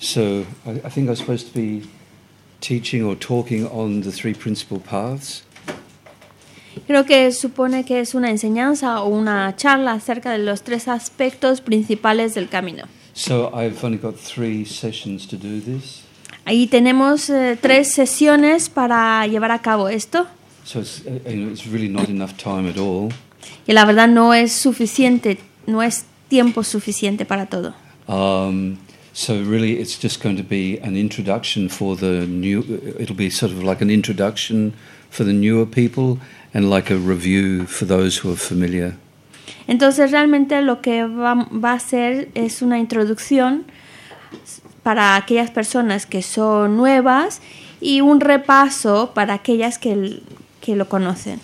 So I, I think I was supposed to be teaching or talking on the three principal paths. Creo que supone que es una enseñanza o una charla acerca de los tres aspectos principales del camino. So I've only got three sessions to do this. Ahí tenemos eh, tres sesiones para llevar a cabo esto So it's, know, it's really not enough time at all. y la verdad no es suficiente, no es tiempo suficiente para todo. Um, so really, it's just going to be an introduction for the new. It'll be sort of like an introduction for the newer people and like a review for those who are familiar. Entonces realmente lo que va, va a ser es una introducción para aquellas personas que son nuevas y un repaso para aquellas que, que lo conocen.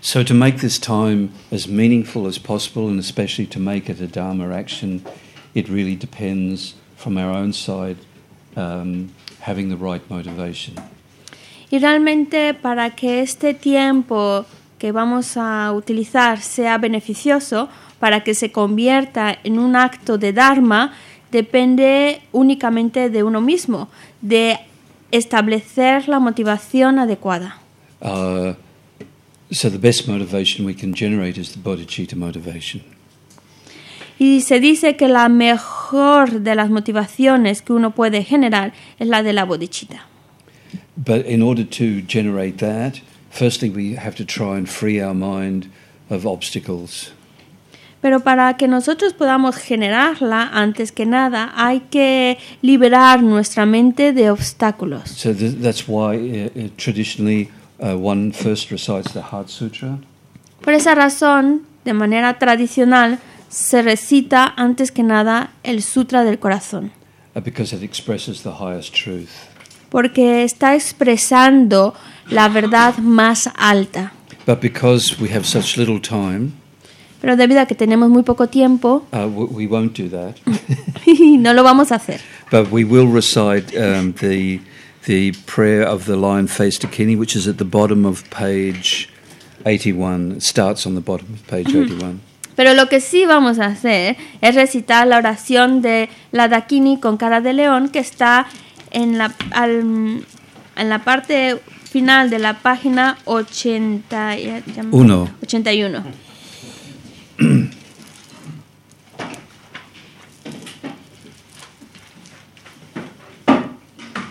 So to make this time as meaningful as possible, and especially to make it a dharma action, it really depends from our own side um, having the right motivation. Y realmente para que este tiempo que vamos a utilizar sea beneficioso, para que se convierta en un acto de Dharma, depende únicamente de uno mismo, de establecer la motivación adecuada. Uh, so the best motivation we can generate is the bodhicitta motivation. Y se dice que la mejor de las motivaciones que uno puede generar es la de la bodhicitta. But in order to generate that, firstly we have to try and free our mind of obstacles. Pero para que nosotros podamos generarla, antes que nada, hay que liberar nuestra mente de obstáculos. So th- that's why uh, uh, traditionally uh, one first recites the Heart Sutra, Por esa razón, de manera tradicional, se recita antes que nada el Sutra del Corazón, uh, because it expresses the highest truth. porque está expresando la verdad más alta. But because we have such little time, Pero debido a que tenemos muy poco tiempo, uh, we won't do that. no lo vamos a hacer. but we will recite um, the the prayer of the lion faced Dakini, which is at the bottom of page 81. It starts on the bottom of page 81. Pero lo que sí vamos a hacer es recitar la oración de la Dakini con cara de león que está en la, al- en la parte final de la página 80, ya- Uno. 81.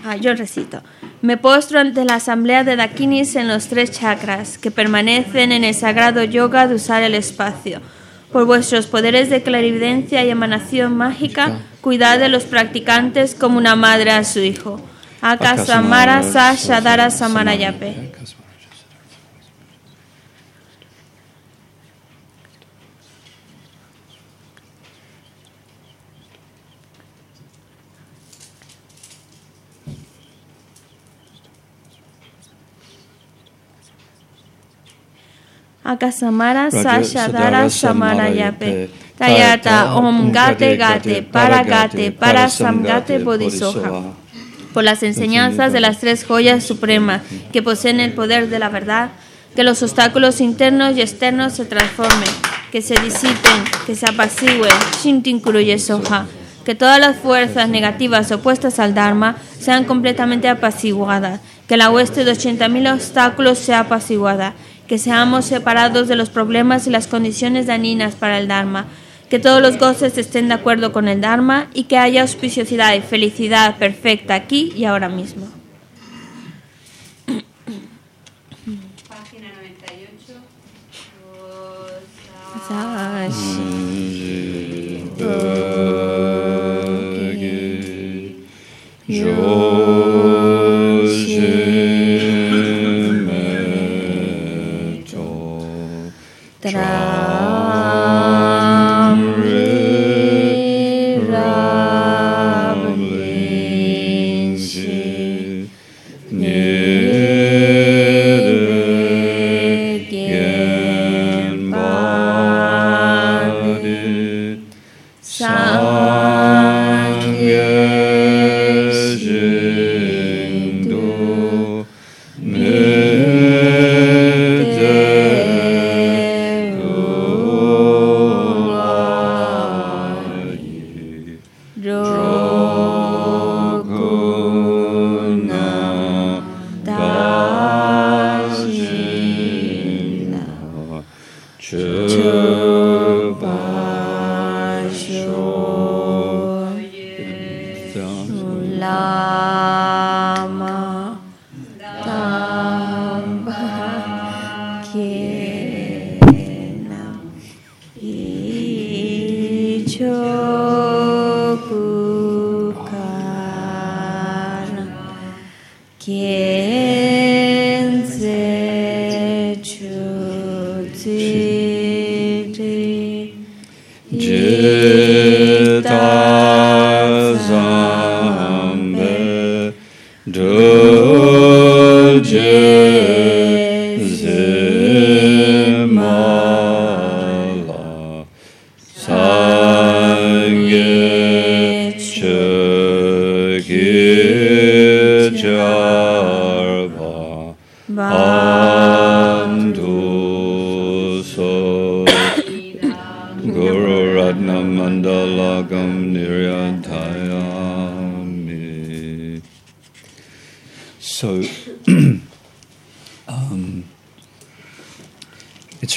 Ah, yo recito. Me postro ante la asamblea de Dakinis en los tres chakras que permanecen en el sagrado yoga de usar el espacio. Por vuestros poderes de clarividencia y emanación mágica, cuidad de los practicantes como una madre a su hijo. Akasamara Sashadara Samarayape. Akasamara Sashadara Samarayape. Tayata Om Gate Gate Paragate Parasamgate Bodhisoha. Por las enseñanzas de las tres joyas supremas que poseen el poder de la verdad, que los obstáculos internos y externos se transformen, que se disipen, que se apacigüen, Shintin Kuruye Soha, que todas las fuerzas negativas opuestas al Dharma sean completamente apaciguadas, que la hueste de 80.000 obstáculos sea apaciguada, que seamos separados de los problemas y las condiciones dañinas para el Dharma, que todos los goces estén de acuerdo con el Dharma y que haya auspiciosidad y felicidad perfecta aquí y ahora mismo. Página 98. Ta-da. que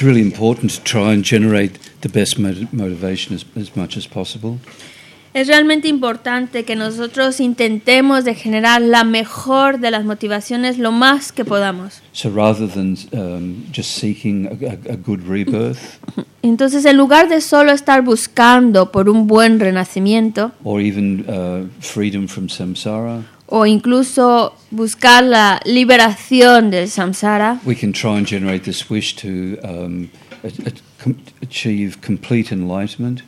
really important to try and generate the best mot- motivation as, as much as possible. Es realmente importante que nosotros intentemos de generar la mejor de las motivaciones lo más que podamos. So rather than um, just seeking a, a, a good rebirth Entonces, en lugar de solo estar buscando por un buen renacimiento or even uh, freedom from samsara, o incluso buscar la liberación del samsara, we can try and generate this wish to um, achieve complete enlightenment.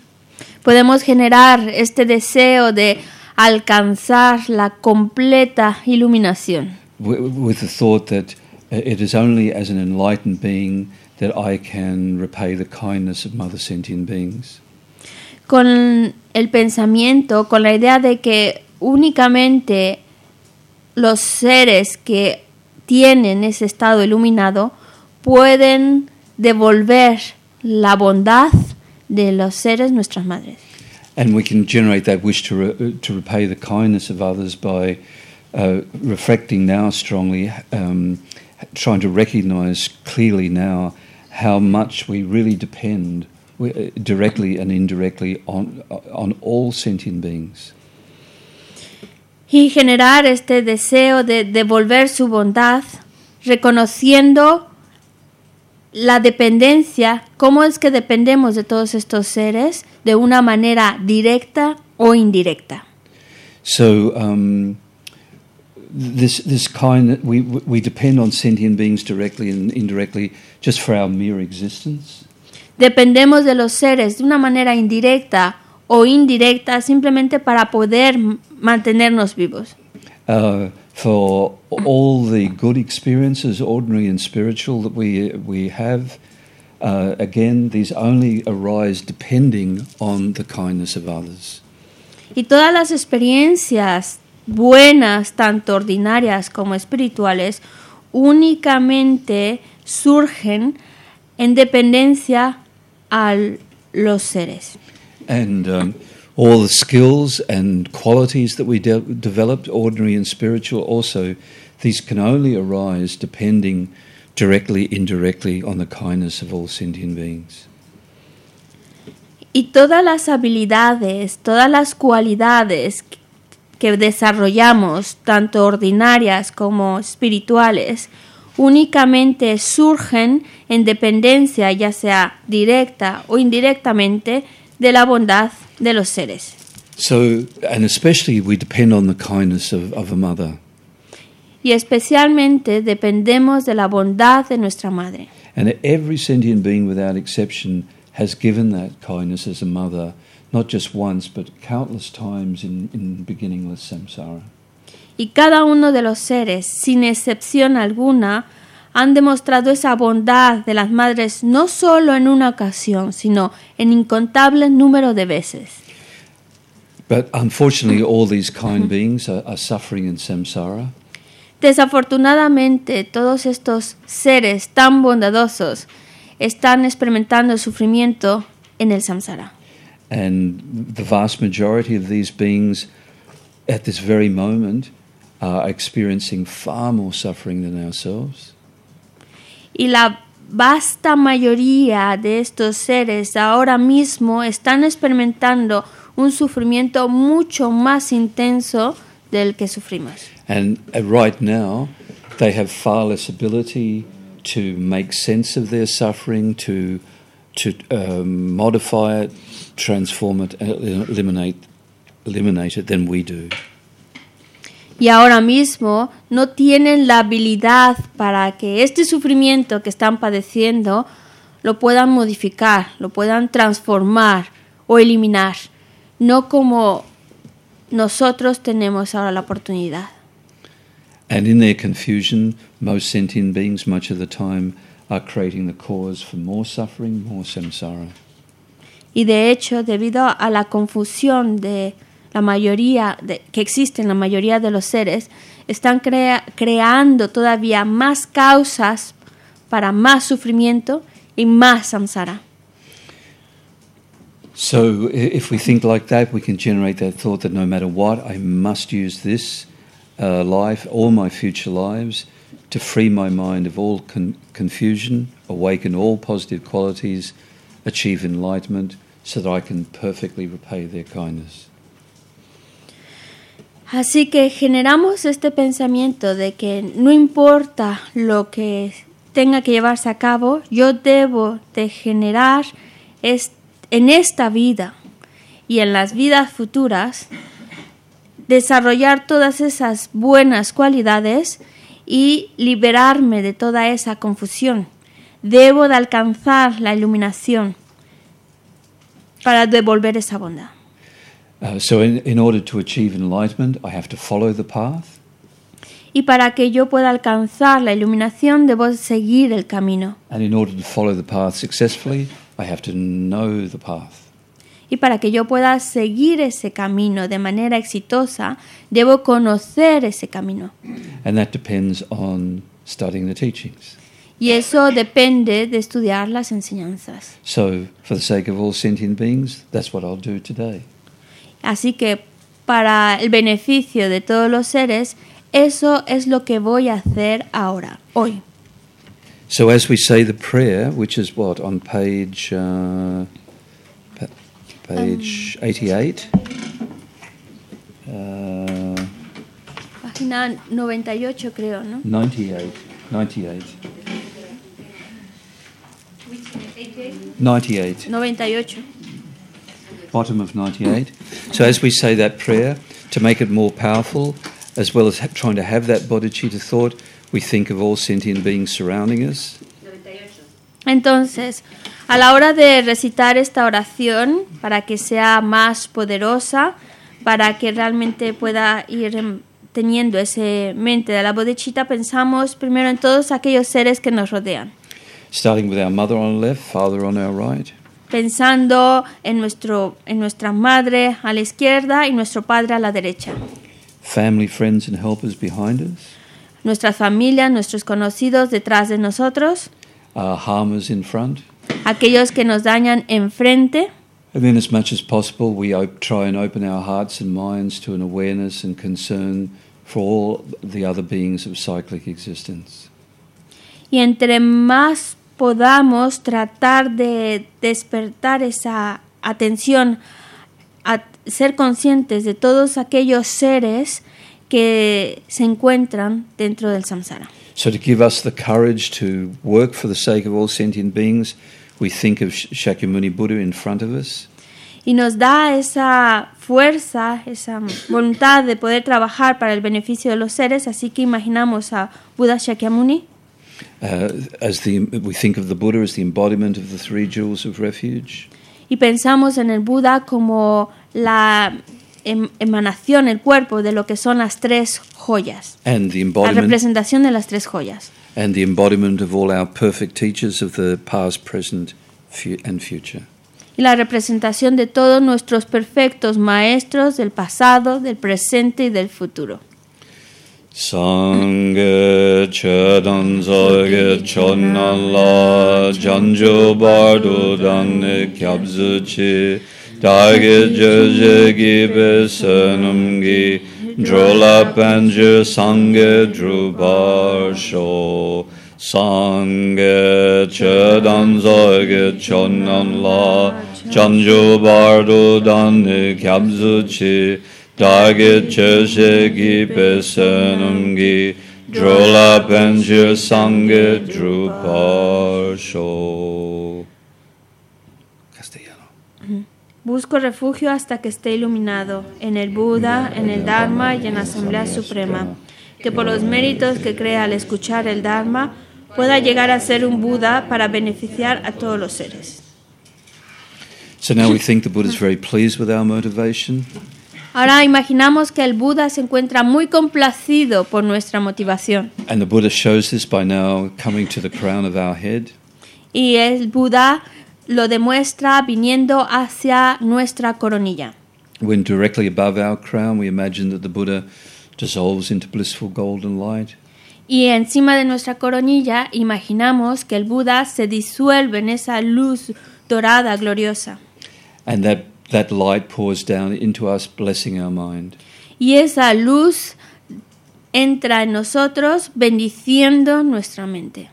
podemos generar este deseo de alcanzar la completa iluminación. wi- with the thought that uh, it is only as an enlightened being that I can repay the kindness of mother sentient beings. con el pensamiento, con la idea de que únicamente los seres que tienen ese estado iluminado pueden devolver la bondad de los seres nuestras madres. And we can generate that wish to, re- to repay the kindness of others by uh, reflecting now strongly, um, trying to recognize clearly now how much we really depend uh, directly and indirectly on, on all sentient beings. Y generar este deseo de devolver su bondad, reconociendo la dependencia, cómo es que dependemos de todos estos seres de una manera directa o indirecta. So um, this this kind we we depend on sentient beings directly and indirectly just for our mere existence. Dependemos de los seres de una manera indirecta o indirecta simplemente para poder mantenernos vivos. Uh, for all the good experiences, ordinary and spiritual, that we we have, uh, again, these only arise depending on the kindness of others. Y todas las experiencias buenas, tanto ordinarias como espirituales, únicamente surgen en dependencia a los seres. And um, all the skills and qualities that we de- developed, ordinary and spiritual, also, these can only arise depending directly, indirectly on the kindness of all sentient beings. Y todas las habilidades, todas las cualidades que desarrollamos, tanto ordinarias como espirituales, únicamente surgen en dependencia, ya sea directa o indirectamente, de la bondad de los seres. So, and especially we depend on the kindness of, of a mother. Y especialmente dependemos de la bondad de nuestra madre. And every sentient being without exception has given that kindness as a mother, not just once, but countless times in, in beginningless samsara. Y cada uno de los seres, sin excepción alguna, han demostrado esa bondad de las madres no solo en una ocasión, sino en incontable número de veces. But unfortunately, all these kind beings are, are suffering in samsara. Desafortunadamente, todos estos seres tan bondadosos están experimentando sufrimiento en el samsara. And the vast majority of these beings at this very moment are experiencing far more suffering than ourselves. Y la vasta mayoría de estos seres ahora mismo están experimentando un sufrimiento mucho más intenso del que sufrimos. And uh, right now, they have far less ability to make sense of their suffering, to to um, modify it, transform it, eliminate eliminate it than we do. Y ahora mismo no tienen la habilidad para que este sufrimiento que están padeciendo lo puedan modificar, lo puedan transformar o eliminar, no como nosotros tenemos ahora la oportunidad. And in their confusion, most sentient beings, much of the time, are creating the cause for more suffering, more samsara. Y de hecho, debido a la confusión de la mayoría de, que existe en la mayoría de los seres, están crea, creando todavía más causas para más sufrimiento y más samsara. So, if we think like that, we can generate that thought that no matter what, I must use this uh, life, or my future lives, to free my mind of all con confusion, awaken all positive qualities, achieve enlightenment, so that I can perfectly repay their kindness. Así que generamos este pensamiento de que no importa lo que tenga que llevarse a cabo, yo debo de generar en esta vida y en las vidas futuras, desarrollar todas esas buenas cualidades y liberarme de toda esa confusión. Debo de alcanzar la iluminación para devolver esa bondad. Uh, so in, in order to achieve enlightenment, I have to follow the path. Y para que yo pueda alcanzar la iluminación, debo seguir el camino. And in order to follow the path successfully, I have to know the path. Y para que yo pueda seguir ese camino de manera exitosa, debo conocer ese camino. And that depends on studying the teachings. Y eso depende de estudiar las enseñanzas. So, for the sake of all sentient beings, that's what I'll do today. Así que para el beneficio de todos los seres, eso es lo que voy a hacer ahora, hoy. So as we say the prayer, which is what on page uh, page um, 88. Uh, Página 98 creo, ¿no? 98. 98. 98. 98. Bottom of 98. So as we say that prayer, to make it more powerful, as well as trying to have that bodhicitta thought, we think of all sentient beings surrounding us. Entonces, a la hora de recitar esta oración, para que sea más poderosa, para que realmente pueda ir teniendo ese mente de la bodhicitta, pensamos primero en todos aquellos seres que nos rodean. Starting with our mother on the left, father on our right. Pensando en, nuestro, en nuestra madre a la izquierda y nuestro padre a la derecha. Family, friends and helpers behind us nuestras familias, nuestros conocidos detrás de nosotros, uh, harmers in front. aquellos que nos dañan enfrente. And then, as much as possible, we try and open our hearts and minds to an awareness and concern for all the other beings of cyclic existence. Y entre más podamos tratar de despertar esa atención, a ser conscientes de todos aquellos seres que se encuentran dentro del samsara. So to give us the courage to work for the sake of all sentient beings, we think of Shakyamuni Buddha in front of us. Y nos da esa fuerza, esa voluntad de poder trabajar para el beneficio de los seres, así que imaginamos a Buda Shakyamuni. Uh, as the, we think of the Buddha as the embodiment of the three jewels of refuge. Y pensamos en el Buda como la Em, emanación, el cuerpo de lo que son las tres joyas. la representación de las tres joyas. And the embodiment of all our perfect teachers of the past, present and future. Y la representación de todos nuestros perfectos maestros del pasado, del presente y del futuro. Sangha Chedan Zarge Chonala Janjo Bardo Danne Kyabzuchi Dage Jeje Gibe Senumgi Drola Panja Sangha Drubarsho Sangha Chedan Zarge Chonala Janjo Bardo Danne Kyabzuchi Chanjo bardo dan kyabzu chi dage cheshe gi drola penje sange druparsho. Castellano. Busco refugio hasta que esté iluminado en el Buda, en el Dharma y en la Asamblea Suprema. Que por los méritos que crea al escuchar el Dharma pueda llegar a ser un Buda para beneficiar a todos los seres. So now we think the Buddha is very pleased with our motivation. Ahora imaginamos que el Buda se encuentra muy complacido por nuestra motivación. And the Buddha shows this by now coming to the crown of our head. Y el Buda lo demuestra viniendo hacia nuestra coronilla. When directly above our crown, we imagine that the Buddha dissolves into blissful golden light. Y encima de nuestra coronilla imaginamos que el Buda se disuelve en esa luz dorada gloriosa. And that, that light pours down into us, blessing our mind. Y esa luz entra en nosotros bendiciendo nuestra mente.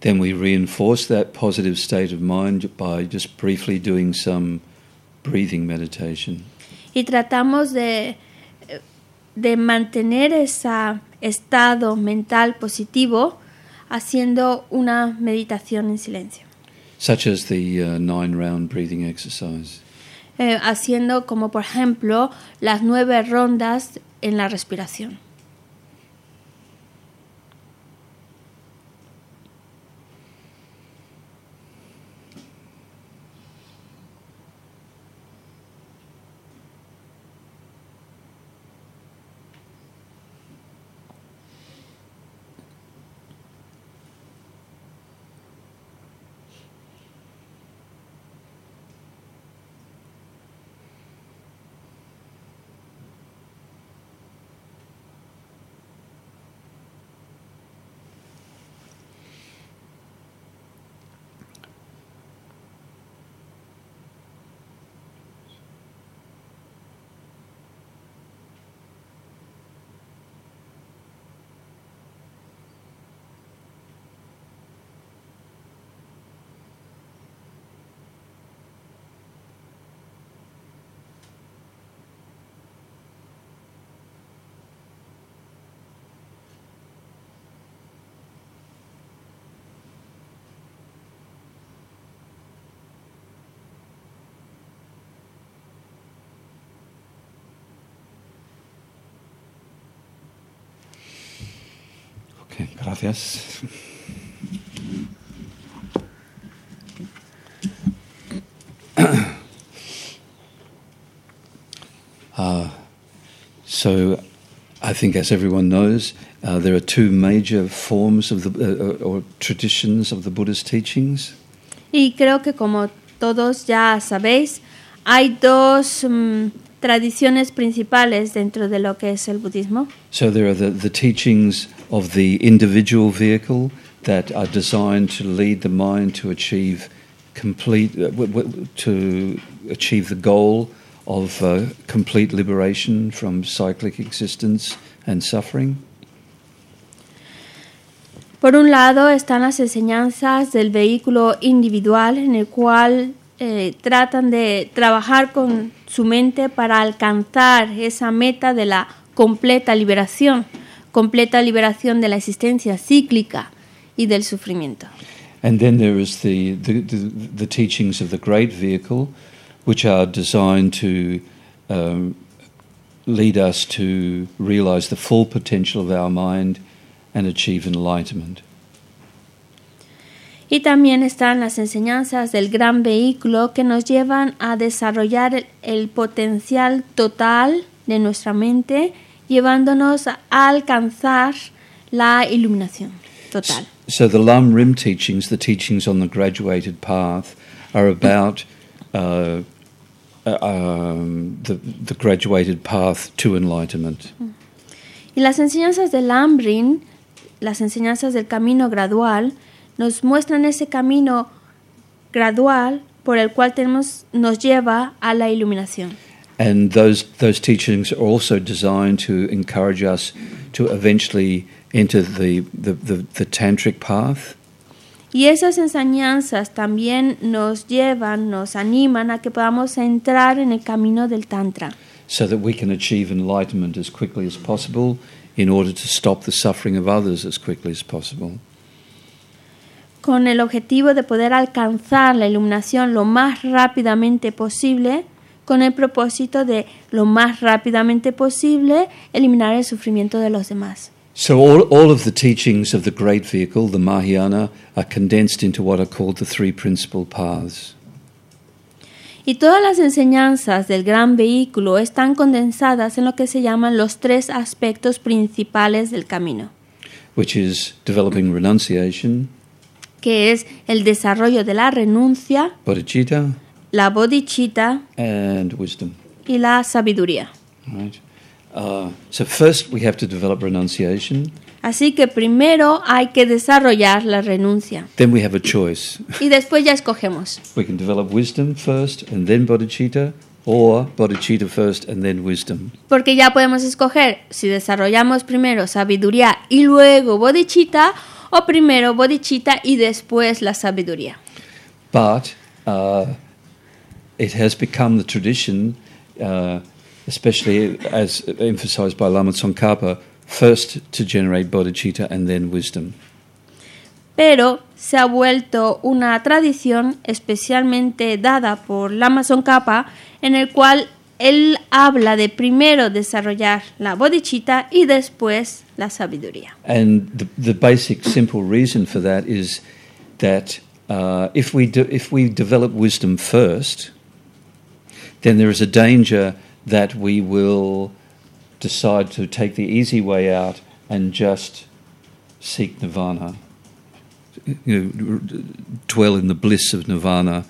Then we reinforce that positive state of mind by just briefly doing some breathing meditation. Y tratamos de, de mantener ese estado mental positivo haciendo una meditación en silencio. Such as the uh, nine round breathing exercise. Eh, haciendo como por ejemplo las nueve rondas en la respiración. Gracias. uh, so, I think, as everyone knows, uh, there are two major forms of the uh, or traditions of the Buddha's teachings. Y creo que como todos ya sabéis, hay dos mm, tradiciones principales dentro de lo que es el budismo. So there are the, the teachings of the individual vehicle that are designed to lead the mind to achieve complete uh, to achieve the goal of uh, complete liberation from cyclic existence and suffering. Por un lado están las enseñanzas del vehículo individual en el cual eh, tratan de trabajar con su mente para alcanzar esa meta de la completa liberación, completa liberación de la existencia cíclica y del sufrimiento. And then there is the, the, the, the teachings of the great vehicle, which are designed to um, lead us to realize the full potential of our mind and achieve enlightenment. Y también están las enseñanzas del gran vehículo que nos llevan a desarrollar el, el potencial total de nuestra mente, llevándonos a alcanzar la iluminación total. So the Lam Rim teachings, the teachings on the graduated path, are about uh, uh, um, the, the graduated path to enlightenment. Y las enseñanzas del Ambrin, las enseñanzas del camino gradual, nos muestran ese camino gradual por el cual tenemos, nos lleva a la iluminación. And those, those teachings are also designed to encourage us to eventually enter the, the, the, the tantric path. Y esas enseñanzas también nos llevan, nos animan a que podamos entrar en el camino del Tantra. so that we can achieve enlightenment as quickly as possible in order to stop the suffering of others as quickly as possible. Con el objetivo de poder alcanzar la iluminación lo más rápidamente posible, con el propósito de lo más rápidamente posible eliminar el sufrimiento de los demás. So, all, all of the teachings of the great vehicle, the Mahayana, are condensed into what are called the three principal paths. Y todas las enseñanzas del gran vehículo están condensadas en lo que se llaman los tres aspectos principales del camino, which is developing renunciation, que es el desarrollo de la renuncia, bodhicitta, la bodhicitta and wisdom. y la sabiduría. Right? Uh, so first we have to develop renunciation. Así que primero hay que desarrollar la renuncia Then we have a choice. y después ya escogemos. We can develop wisdom first and then bodhicitta, or bodhicitta first and then wisdom. Porque ya podemos escoger si desarrollamos primero sabiduría y luego bodhicitta o primero bodhicitta y después la sabiduría. But uh, it has become the tradition, uh, especially as emphasized by Lama Tsongkhapa, first to generate bodhicitta and then wisdom. Pero se ha vuelto una tradición especialmente dada por Lama Tsongkhapa en el cual él habla de primero desarrollar la bodhicitta y después la sabiduría. And the, the basic, simple reason for that is that uh, if, we do, if we develop wisdom first, then there is a danger that we will decide to take the easy way out and just seek nirvana, you know, dwell in the bliss of nirvana,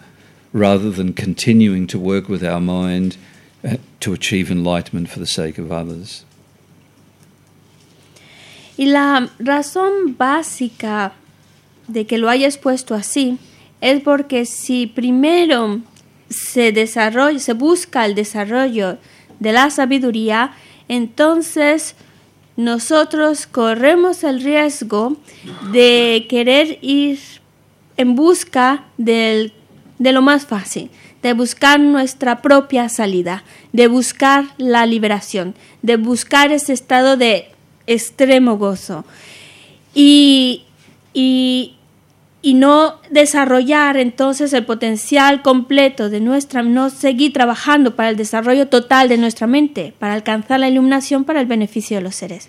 rather than continuing to work with our mind others. Y la razón básica de que lo haya expuesto así es porque si primero se desarrolla, se busca el desarrollo de la sabiduría, entonces nosotros corremos el riesgo de querer ir en busca del, de lo más fácil, de buscar nuestra propia salida, de buscar la liberación, de buscar ese estado de extremo gozo y, y, y no desarrollar entonces el potencial completo de nuestra, no seguir trabajando para el desarrollo total de nuestra mente, para alcanzar la iluminación para el beneficio de los seres.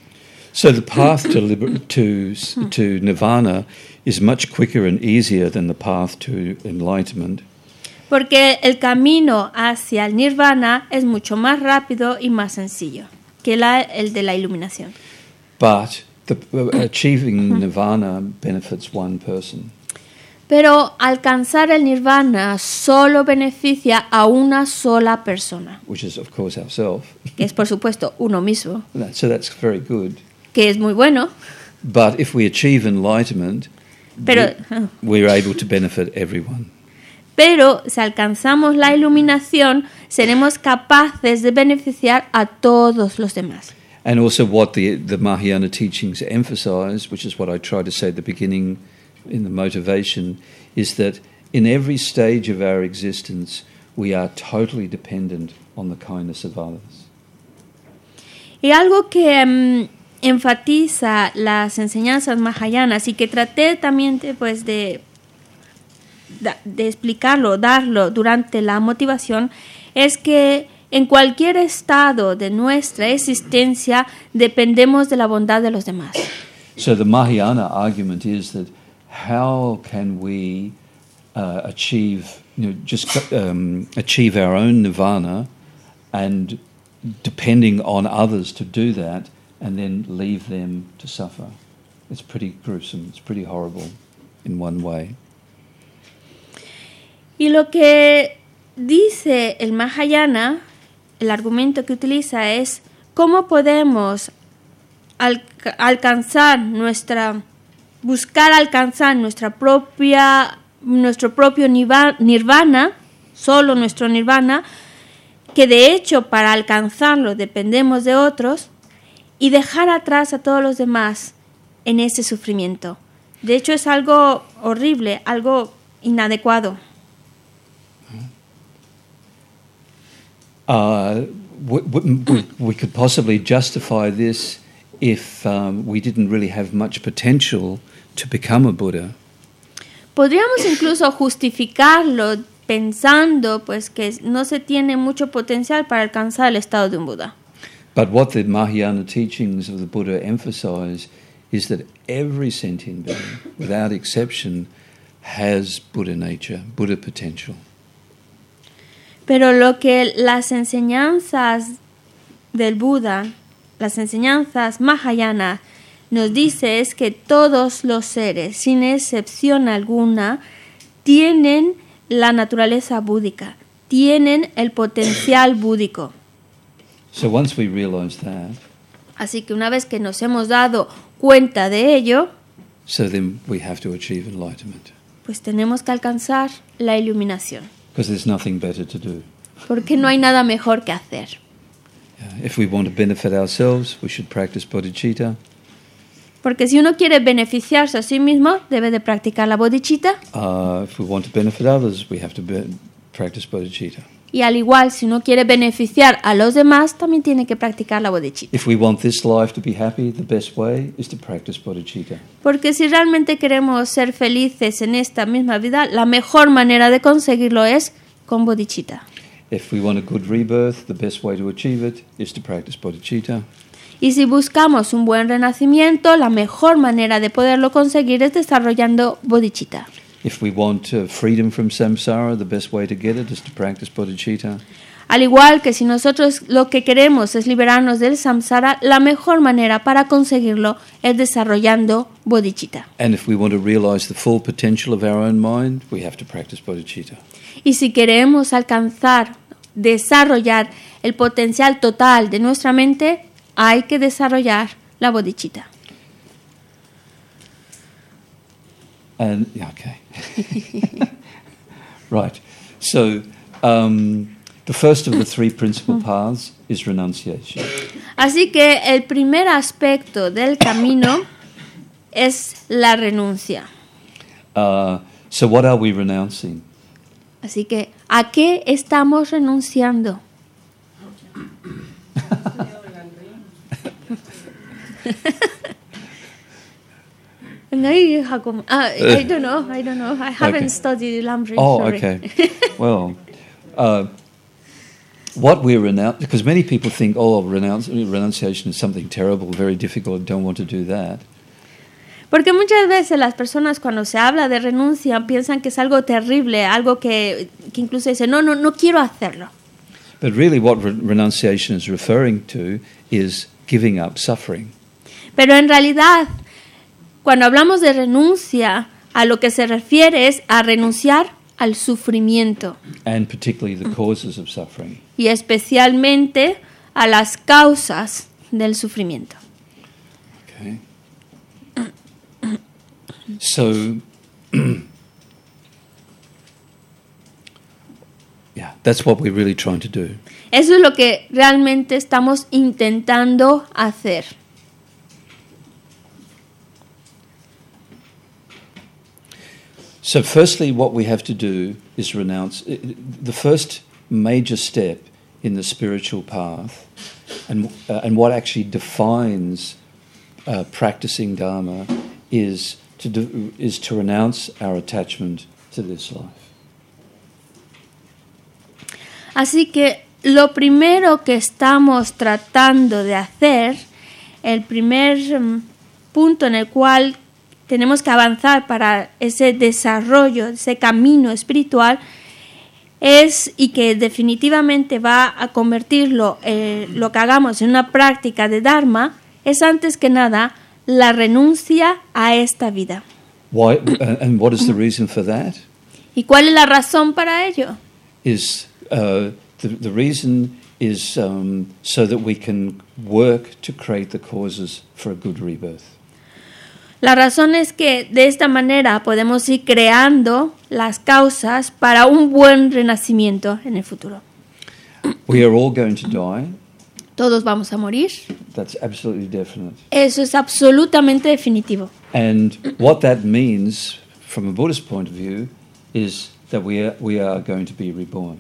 So the path to, liber- to, to nirvana is much quicker and easier than the path to enlightenment. Porque el camino hacia el nirvana es mucho más rápido y más sencillo que la, el de la iluminación. But the, uh, achieving nirvana benefits one person. Pero alcanzar el nirvana solo beneficia a una sola persona, which is, of course, ourselves. que es por supuesto uno mismo, So that's very good. que es muy bueno, But if we achieve enlightenment, pero, we- we're able to benefit everyone. Pero si alcanzamos la iluminación, seremos capaces de beneficiar a todos los demás. And also, what the, the Mahayana teachings emphasize, which is what I tried to say at the beginning in the motivation, is that in every stage of our existence, we are totally dependent on the kindness of others. Y algo que mm, enfatiza las enseñanzas mahayanas y que traté también de, pues, de, de explicarlo, darlo durante la motivación, es que en cualquier estado de nuestra existencia dependemos de la bondad de los demás. So the Mahayana argument is that how can we uh, achieve, you just um, achieve our own nirvana, and depending on others to do that, and then leave them to suffer? It's pretty gruesome. It's pretty horrible, in one way. Y lo que dice el Mahayana, el argumento que utiliza es cómo podemos alca- alcanzar nuestra, buscar alcanzar nuestra propia, nuestro propio nirvana, solo nuestro nirvana, que de hecho para alcanzarlo dependemos de otros, y dejar atrás a todos los demás en ese sufrimiento. De hecho, es algo horrible, algo inadecuado. Uh, we, we, we could possibly justify this if um, we didn't really have much potential to become a Buddha. Podríamos incluso justificarlo pensando pues que no se tiene mucho potencial para alcanzar el estado de un Buda. But what the Mahayana teachings of the Buddha emphasize is that every sentient being, without exception, has Buddha nature, Buddha potential. Pero lo que las enseñanzas del Buda, las enseñanzas Mahayana, nos dice es que todos los seres, sin excepción alguna, tienen la naturaleza búdica, tienen el potencial búdico. So once we realize that, Así que una vez que nos hemos dado cuenta de ello, so then we have to achieve enlightenment. pues tenemos que alcanzar la iluminación, there's nothing better to do. porque no hay nada mejor que hacer. If we want to benefit ourselves, we should practice bodhicitta. Porque si uno quiere beneficiarse a sí mismo, debe de practicar la bodhicitta. Uh, if we want to benefit others, we have to be- practice bodhicitta. Y al igual, si uno quiere beneficiar a los demás, también tiene que practicar la bodhicitta. Porque si realmente queremos ser felices en esta misma vida, la mejor manera de conseguirlo es con bodhicitta. If we want a good rebirth, the best way to achieve it is to practice bodhicitta. Y si buscamos un buen renacimiento, la mejor manera de poderlo conseguir es desarrollando bodhicitta. If we want uh, freedom from samsara, the best way to get it is to practice bodhicitta. Al igual que si nosotros lo que queremos es liberarnos del samsara, la mejor manera para conseguirlo es desarrollando bodhicitta. And if we want to realize the full potential of our own mind, we have to practice bodhicitta. Y si queremos alcanzar, desarrollar el potencial total de nuestra mente, hay que desarrollar la bodhicitta. And yeah, okay, right. So um, the first of the three principal paths is renunciation. Así que el primer aspecto del camino es la renuncia. Uh, so what are we renouncing? Así que, ¿a qué estamos renunciando? No, you come- ah, I don't know. I don't know. I haven't Okay. studied Lamrim. Oh, sorry. okay. well, uh, what we're renouncing, because many people think, oh, renounce, renunciation is something terrible, very difficult, don't want to do that. Porque muchas veces las personas cuando se habla de renuncia piensan que es algo terrible, algo que, que incluso dicen, no, no, no quiero hacerlo. But really, what re- renunciation is referring to is giving up suffering. Pero en realidad, cuando hablamos de renuncia, a lo que se refiere es a renunciar al sufrimiento and particularly the causes of suffering. y especialmente a las causas del sufrimiento. Okay. So, yeah, that's what we're really trying to do. Eso es lo que realmente estamos intentando hacer. So, firstly, what we have to do is renounce i- the first major step in the spiritual path, and uh, and what actually defines uh, practicing Dharma is to do, is to renounce our attachment to this life. Así que lo primero que estamos tratando de hacer, el primer mm, punto en el cual tenemos que avanzar para ese desarrollo, ese camino espiritual, es y que definitivamente va a convertirlo eh, lo que hagamos en una práctica de Dharma, es antes que nada la renuncia a esta vida. Why? uh, and what is the reason for that? ¿Y cuál es la razón para ello? is uh, the, the reason is um, so that we can work to create the causes for a good rebirth. La razón es que de esta manera podemos ir creando las causas para un buen renacimiento en el futuro. We are all going to die. Todos vamos a morir. That's absolutely definite. Eso es absolutamente definitivo. And what that means, from a Buddhist point of view, is that we are, we are going to be reborn.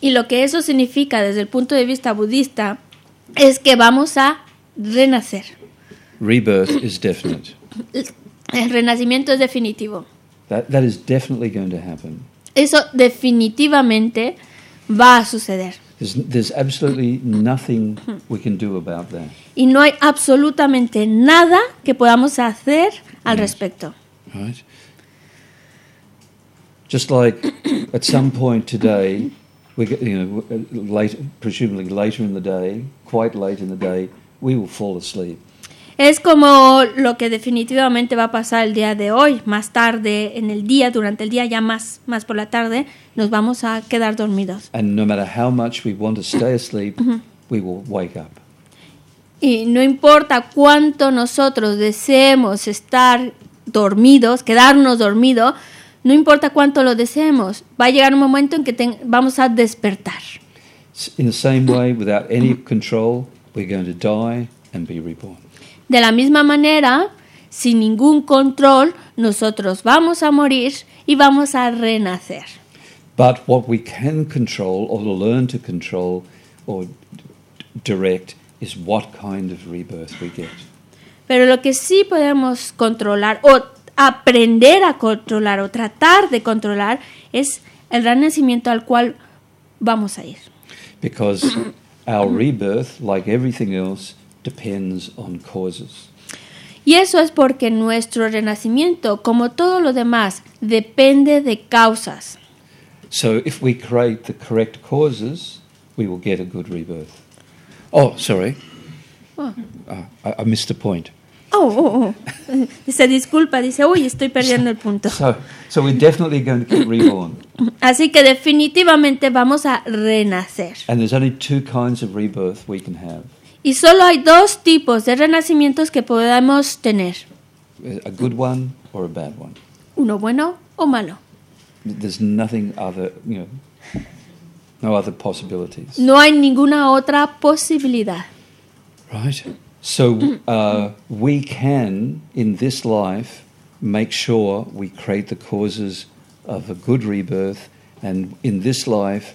Y lo que eso significa desde el punto de vista budista es que vamos a renacer. Rebirth is definite. El renacimiento es definitivo. That, that is definitely going to happen. Eso definitivamente va a suceder. There's, there's absolutely nothing we can do about that. Y no hay absolutamente nada que podamos hacer al respecto. Right? Just like at some point today, we get, you know, uh, late, presumably later in the day, quite late in the day, we will fall asleep. Es como lo que definitivamente va a pasar el día de hoy, más tarde en el día, durante el día, ya más, más por la tarde, nos vamos a quedar dormidos. And no matter how much we want to stay asleep, we will wake up. Y no importa cuánto nosotros deseemos estar dormidos, quedarnos dormidos, no importa cuánto lo deseemos, va a llegar un momento en que ten- vamos a despertar. In the same way, without any control, we're going to die and be reborn. De la misma manera, sin ningún control, nosotros vamos a morir y vamos a renacer. But what we can control or learn to control or direct is what kind of rebirth we get. Pero lo que sí podemos controlar o aprender a controlar o tratar de controlar es el renacimiento al cual vamos a ir. Because our rebirth, like everything else, depends on causes. Y eso es porque nuestro renacimiento, como todo lo demás, depende de causas. So if we create the correct causes, we will get a good rebirth. Oh, sorry. Oh. Uh, I, I missed the point. Oh, oh, oh. Dice, disculpa, dice, uy, estoy perdiendo el punto. So, so we're definitely going to get reborn. Así que definitivamente vamos a renacer. And there's only two kinds of rebirth we can have Y solo hay dos tipos de renacimientos que podemos tener, a good one or a bad one. uno bueno o malo. There's nothing other, you know, no other possibilities. No hay ninguna otra posibilidad. Right? So uh, we can, in this life, make sure we create the causes of a good rebirth, and in this life,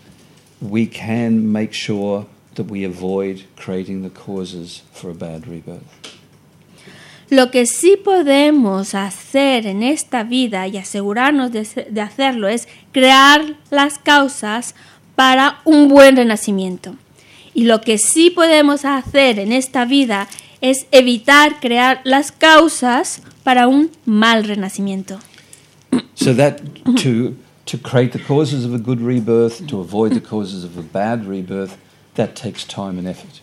we can make sure that we avoid creating the causes for a bad rebirth. Lo que sí podemos hacer en esta vida y asegurarnos de, de hacerlo es crear las causas para un buen renacimiento. Y lo que sí podemos hacer en esta vida es evitar crear las causas para un mal renacimiento. So that to to create the causes of a good rebirth, to avoid the causes of a bad rebirth, that takes time and effort.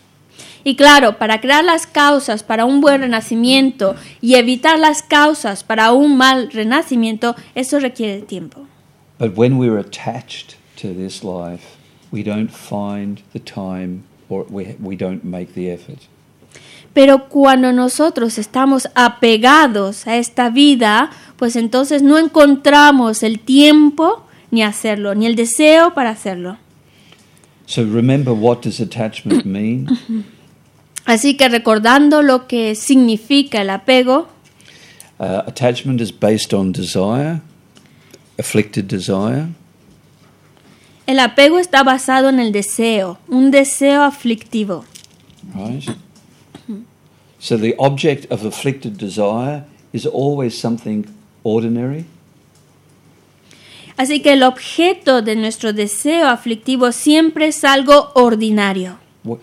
Y claro, para crear las causas para un buen renacimiento y evitar las causas para un mal renacimiento, eso requiere tiempo. But when we're attached to this life, we don't find the time or we, we don't make the effort. Pero cuando nosotros estamos apegados a esta vida, pues entonces no encontramos el tiempo ni hacerlo, ni el deseo para hacerlo. So remember what does attachment mean? Así que recordando lo que significa el apego, Uh, attachment is based on desire, afflicted desire, el apego está basado en el deseo, un deseo aflictivo. right? So the object of afflicted desire is always something ordinary, Así que el objeto de nuestro deseo aflictivo siempre es algo ordinario. Uh, uh.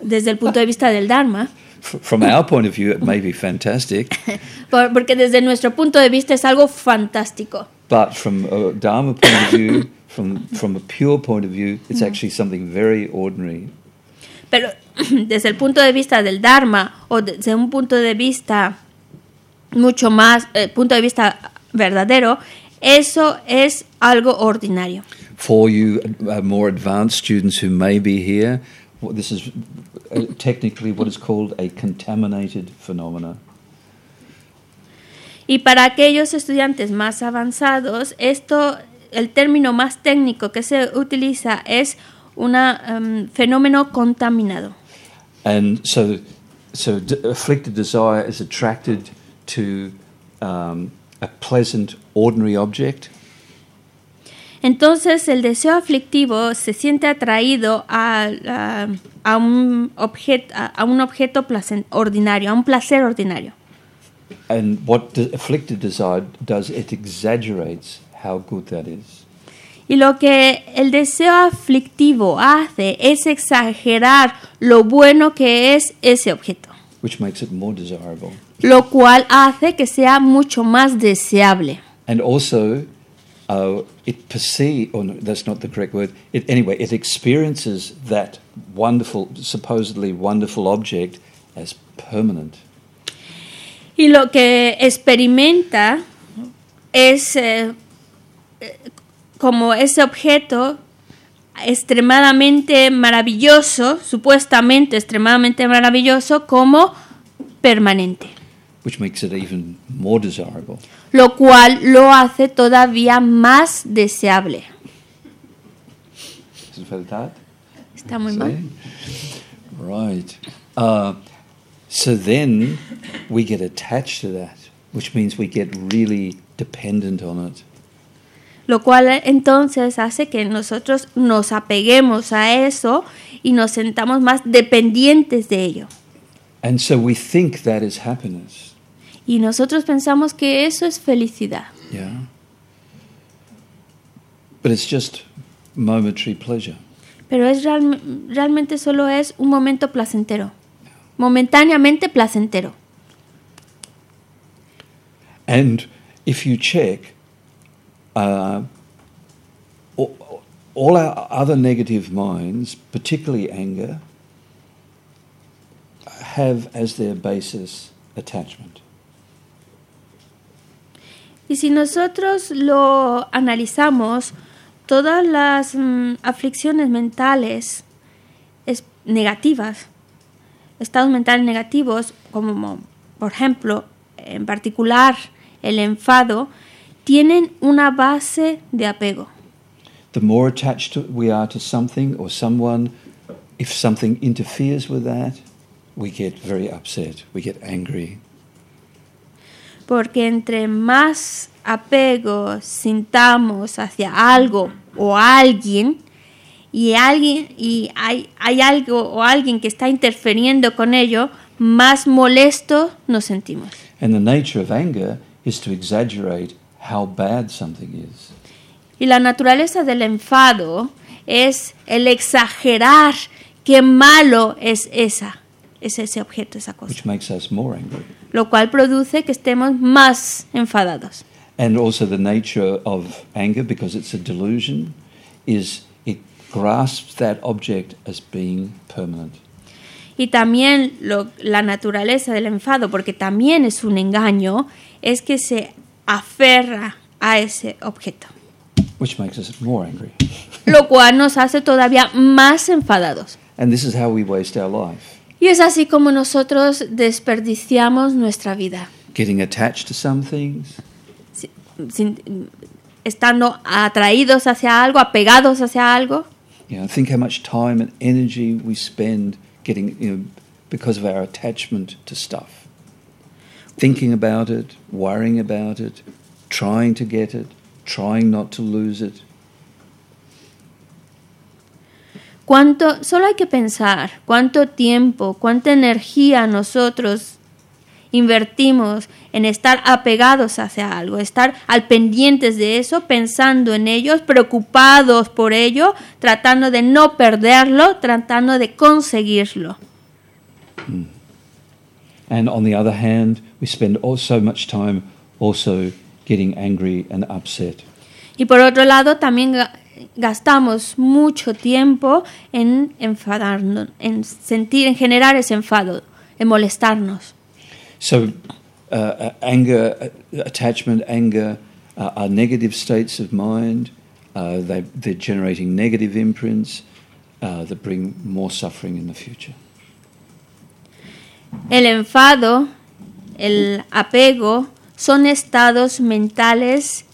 Desde el punto de vista del Dharma, From our point of view, it may be fantastic, por- porque desde nuestro punto de vista es algo fantástico. but from a dharma point of view, from from a pure point of view, it's actually something very ordinary. Pero desde el punto de vista del Dharma o desde un punto de vista mucho más, eh, punto de vista verdadero, eso es algo ordinario. For you uh, more advanced students who may be here, this is uh, technically what is called a contaminated phenomena. Y para aquellos estudiantes más avanzados, esto el término más técnico que se utiliza es un fenómeno contaminado. And so, so afflicted desire is attracted to um, a pleasant, ordinary object. Entonces el deseo aflictivo se siente atraído a, a, a un, objeto, a, a un objeto ordinario, a un placer ordinario. And what the afflicted desire does, it exaggerates how good that is. Y lo que el deseo aflictivo hace es exagerar lo bueno que es ese objeto. Which makes it more desirable. Lo cual hace que sea mucho más deseable. And also, uh, it perceives, or no, that's not the correct word. It, anyway, it experiences that wonderful, supposedly wonderful object as permanent. Y lo que experimenta es eh, como ese objeto extremadamente maravilloso, supuestamente extremadamente maravilloso, como permanente. Which makes it even more desirable. Lo cual lo hace todavía más deseable. Está muy mal. Right. Uh, so then we get attached to that, which means we get really dependent on it lo cual entonces hace que nosotros nos apeguemos a eso y nos sentamos más dependientes de ello. And so we think that is happiness. Y nosotros pensamos que eso es felicidad. Yeah. But it's just momentary pleasure. Pero es real, realmente solo es un momento placentero. Momentáneamente placentero. And if you check uh, all our other negative minds, particularly anger, have as their basis attachment. Y si nosotros lo analizamos, todas las mm, aflicciones mentales es, negativas, estados mentales negativos, como por ejemplo, en particular el enfado, tienen una base de apego. The more attached we are to something or someone, if something interferes with that, we get very upset, we get angry. Porque entre más apego sintamos hacia algo o alguien, y alguien y hay, hay algo o alguien que está interfiriendo con ello, más molesto nos sentimos. And the nature of anger is to exaggerate how bad something is. Y la naturaleza del enfado es el exagerar qué malo es esa, es ese objeto, esa cosa. Which makes us more angry. Lo cual produce que estemos más enfadados. And also the nature of anger, because it's a delusion, is it grasps that object as being permanent. Y también lo, la naturaleza del enfado, porque también es un engaño, es que se aferra a ese objeto. Which makes us more angry. Lo cual nos hace todavía más enfadados. And this is how we waste our life. Y es así como nosotros desperdiciamos nuestra vida. Getting attached to some things. Sin, sin, estando atraídos hacia algo, apegados hacia algo. You know, think how much time and energy we spend getting, you know, because of our attachment to stuff thinking about it, worrying about it, trying to get it, trying not to lose it. Cuánto, solo hay que pensar cuánto tiempo, cuánta energía nosotros invertimos en estar apegados hacia algo, estar al pendientes de eso, pensando en ellos, preocupados por ello, tratando de no perderlo, tratando de conseguirlo. Mm. And on the other hand, we spend all, so much time also getting angry and upset. Y por otro lado, también gastamos mucho tiempo en enfadarnos, en sentir, en generar ese enfado, en molestarnos. So, uh, uh anger, uh, attachment, anger uh, are negative states of mind. Uh, they, they're generating negative imprints uh, that bring more suffering in the future. El enfado, el apego, son estados mentales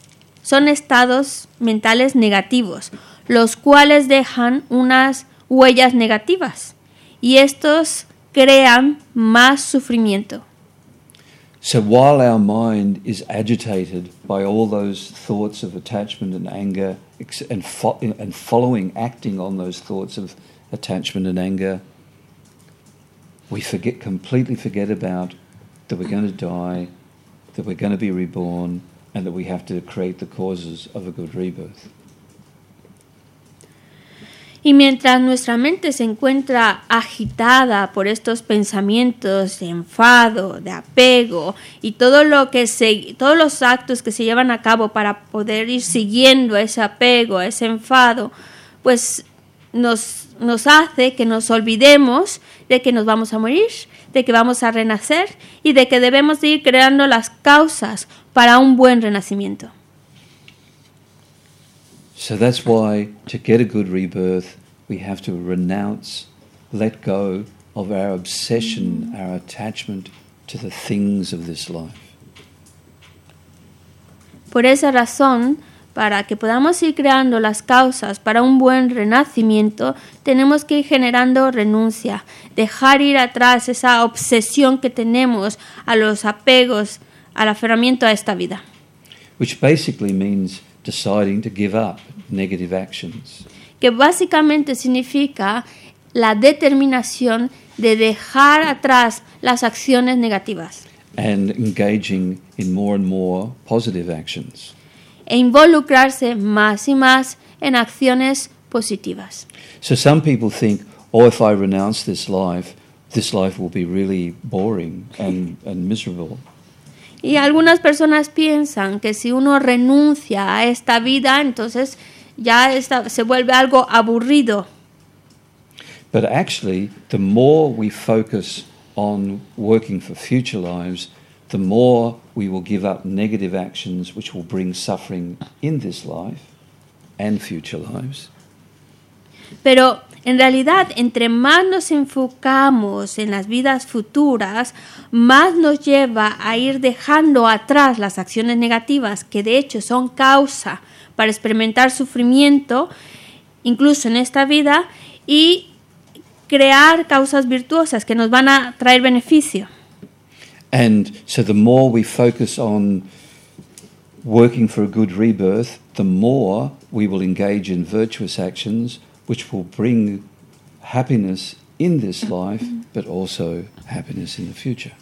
son estados mentales negativos, los cuales dejan unas huellas negativas y estos crean más sufrimiento. So while our mind is agitated by all those thoughts of attachment and anger and, fo- and following, acting on those thoughts of attachment and anger, we forget completely forget about that we're going to die, that we're going to be reborn, and that we have to create the causes of a good rebirth. Y mientras nuestra mente se encuentra agitada por estos pensamientos de enfado, de apego y todo lo que se, todos los actos que se llevan a cabo para poder ir siguiendo ese apego, ese enfado, pues nos, nos hace que nos olvidemos de que nos vamos a morir, de que vamos a renacer y de que debemos de ir creando las causas para un buen renacimiento. So that's why to get a good rebirth, we have to renounce, let go of our obsession, our attachment to the things of this life. Por esa razón, para que podamos ir creando las causas para un buen renacimiento, tenemos que ir generando renuncia, dejar ir atrás esa obsesión que tenemos a los apegos, al aferramiento a esta vida. Which basically means deciding to give up negative actions. Que básicamente significa la determinación de dejar atrás las acciones negativas and engaging in more and more positive actions. e involucrarse más y más en acciones positivas. So some people think, oh, if I renounce this life, this life will be really boring and, and miserable. Y algunas personas piensan que si uno renuncia a esta vida, entonces ya esta- se vuelve algo aburrido. But actually, the more we focus on working for future lives, the more we will give up negative actions which will bring suffering in this life and future lives. Pero en realidad, entre más nos enfocamos en las vidas futuras, más nos lleva a ir dejando atrás las acciones negativas, que de hecho son causa para experimentar sufrimiento, incluso en esta vida, y crear causas virtuosas que nos van a traer beneficio. And so the more we focus on working for a good rebirth, the more we will engage in virtuous actions which will bring happiness in this life, but also happiness in the future.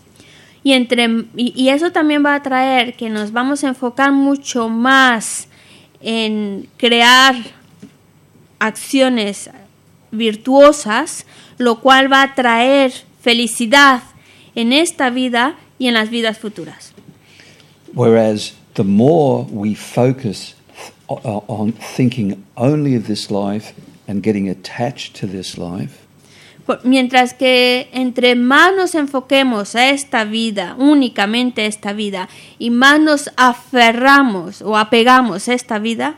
Y, entre, y, y eso también va a traer que nos vamos a enfocar mucho más en crear acciones virtuosas, lo cual va a traer felicidad en esta vida y en las vidas futuras. Whereas the more we focus o- on thinking only of this life and getting attached to this life, Mientras que entre más nos enfoquemos a esta vida, únicamente a esta vida, y más nos aferramos o apegamos a esta vida,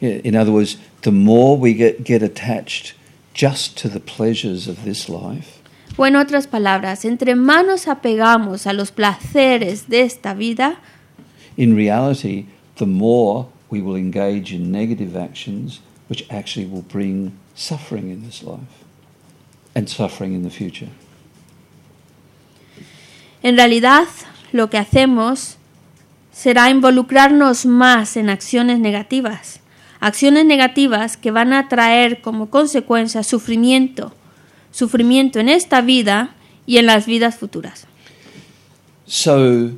in other words, the more we get, get attached just to the pleasures of this life, O en otras palabras, entre más nos apegamos a los placeres de esta vida, in reality, the more we will engage in negative actions which actually will bring suffering in this life and suffering in the future. en realidad lo que hacemos será involucrarnos más en acciones negativas. Acciones negativas que van a traer como consecuencia sufrimiento, sufrimiento en esta vida y en las vidas futuras. So,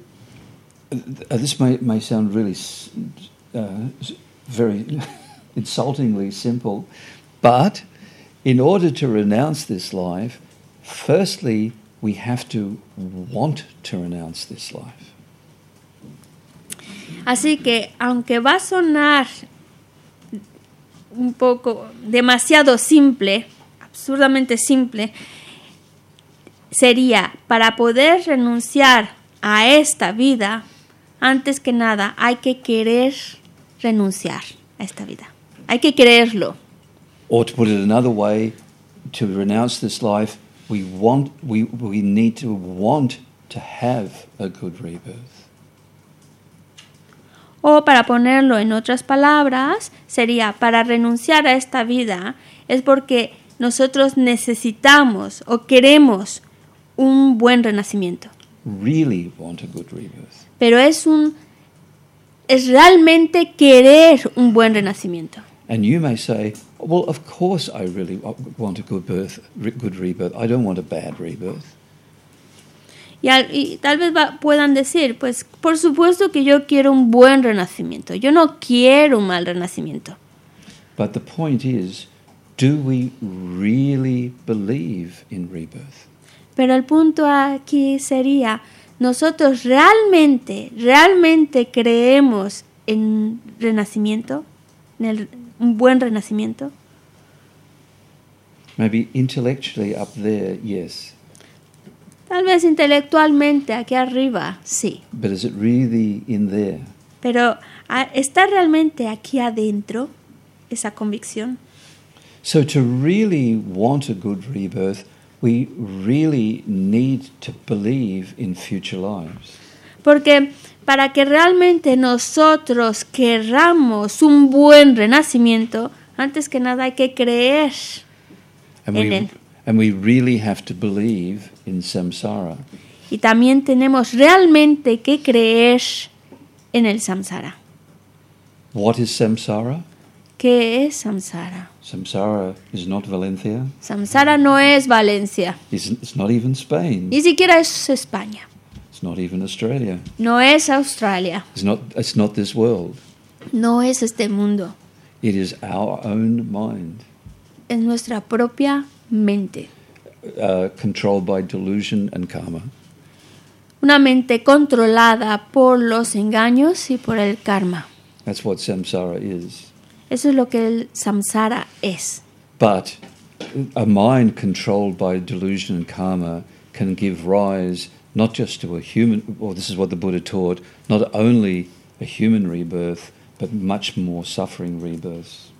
uh, this may, may sound really uh, very insultingly simple, but in order to renounce this life, firstly, we have to want to renounce this life. Así que, aunque va a sonar un poco demasiado simple, absurdamente simple, sería para poder renunciar a esta vida, antes que nada hay que querer renunciar a esta vida. Hay que quererlo. Or to put it another way, to renounce this life, we want we, we need to want to have a good rebirth. O para ponerlo en otras palabras, sería para renunciar a esta vida es porque nosotros necesitamos o queremos un buen renacimiento. Really want a good rebirth. Pero es un es realmente querer un buen renacimiento. And you may say, well, of course I really wa- want a good birth, good rebirth. I don't want a bad rebirth. Y, al- y tal vez va- puedan decir, pues por supuesto que yo quiero un buen renacimiento. Yo no quiero un mal renacimiento. But the point is, do we really believe in rebirth? Pero el punto aquí sería, nosotros realmente, realmente creemos en renacimiento, en el- un buen renacimiento. Maybe intellectually up there, yes. Tal vez intelectualmente aquí arriba, sí. But is it really in there? Pero ah, ¿está realmente aquí adentro esa convicción? So to really want a good rebirth, we really need to believe in future lives. Porque para que realmente nosotros querramos un buen renacimiento, antes que nada hay que creer. And En we, él. and we really have to believe in samsara. Y también tenemos realmente que creer en el samsara. What is samsara? ¿Qué es samsara? Samsara is not Valencia. Samsara no es Valencia, It's, it's not even Spain. ni siquiera es España, It's not even Australia. no es Australia, It's not, it's not this world. no es este mundo, It is our own mind, es nuestra propia mente. uh, controlled by delusion and karma. Una mente controlada por los engaños y por el karma. That's what samsara is. Eso es lo que el samsara es. But a mind controlled by delusion and karma can give rise not just to a human, well, this is what the Buddha taught, not only a human rebirth, but much more suffering rebirths.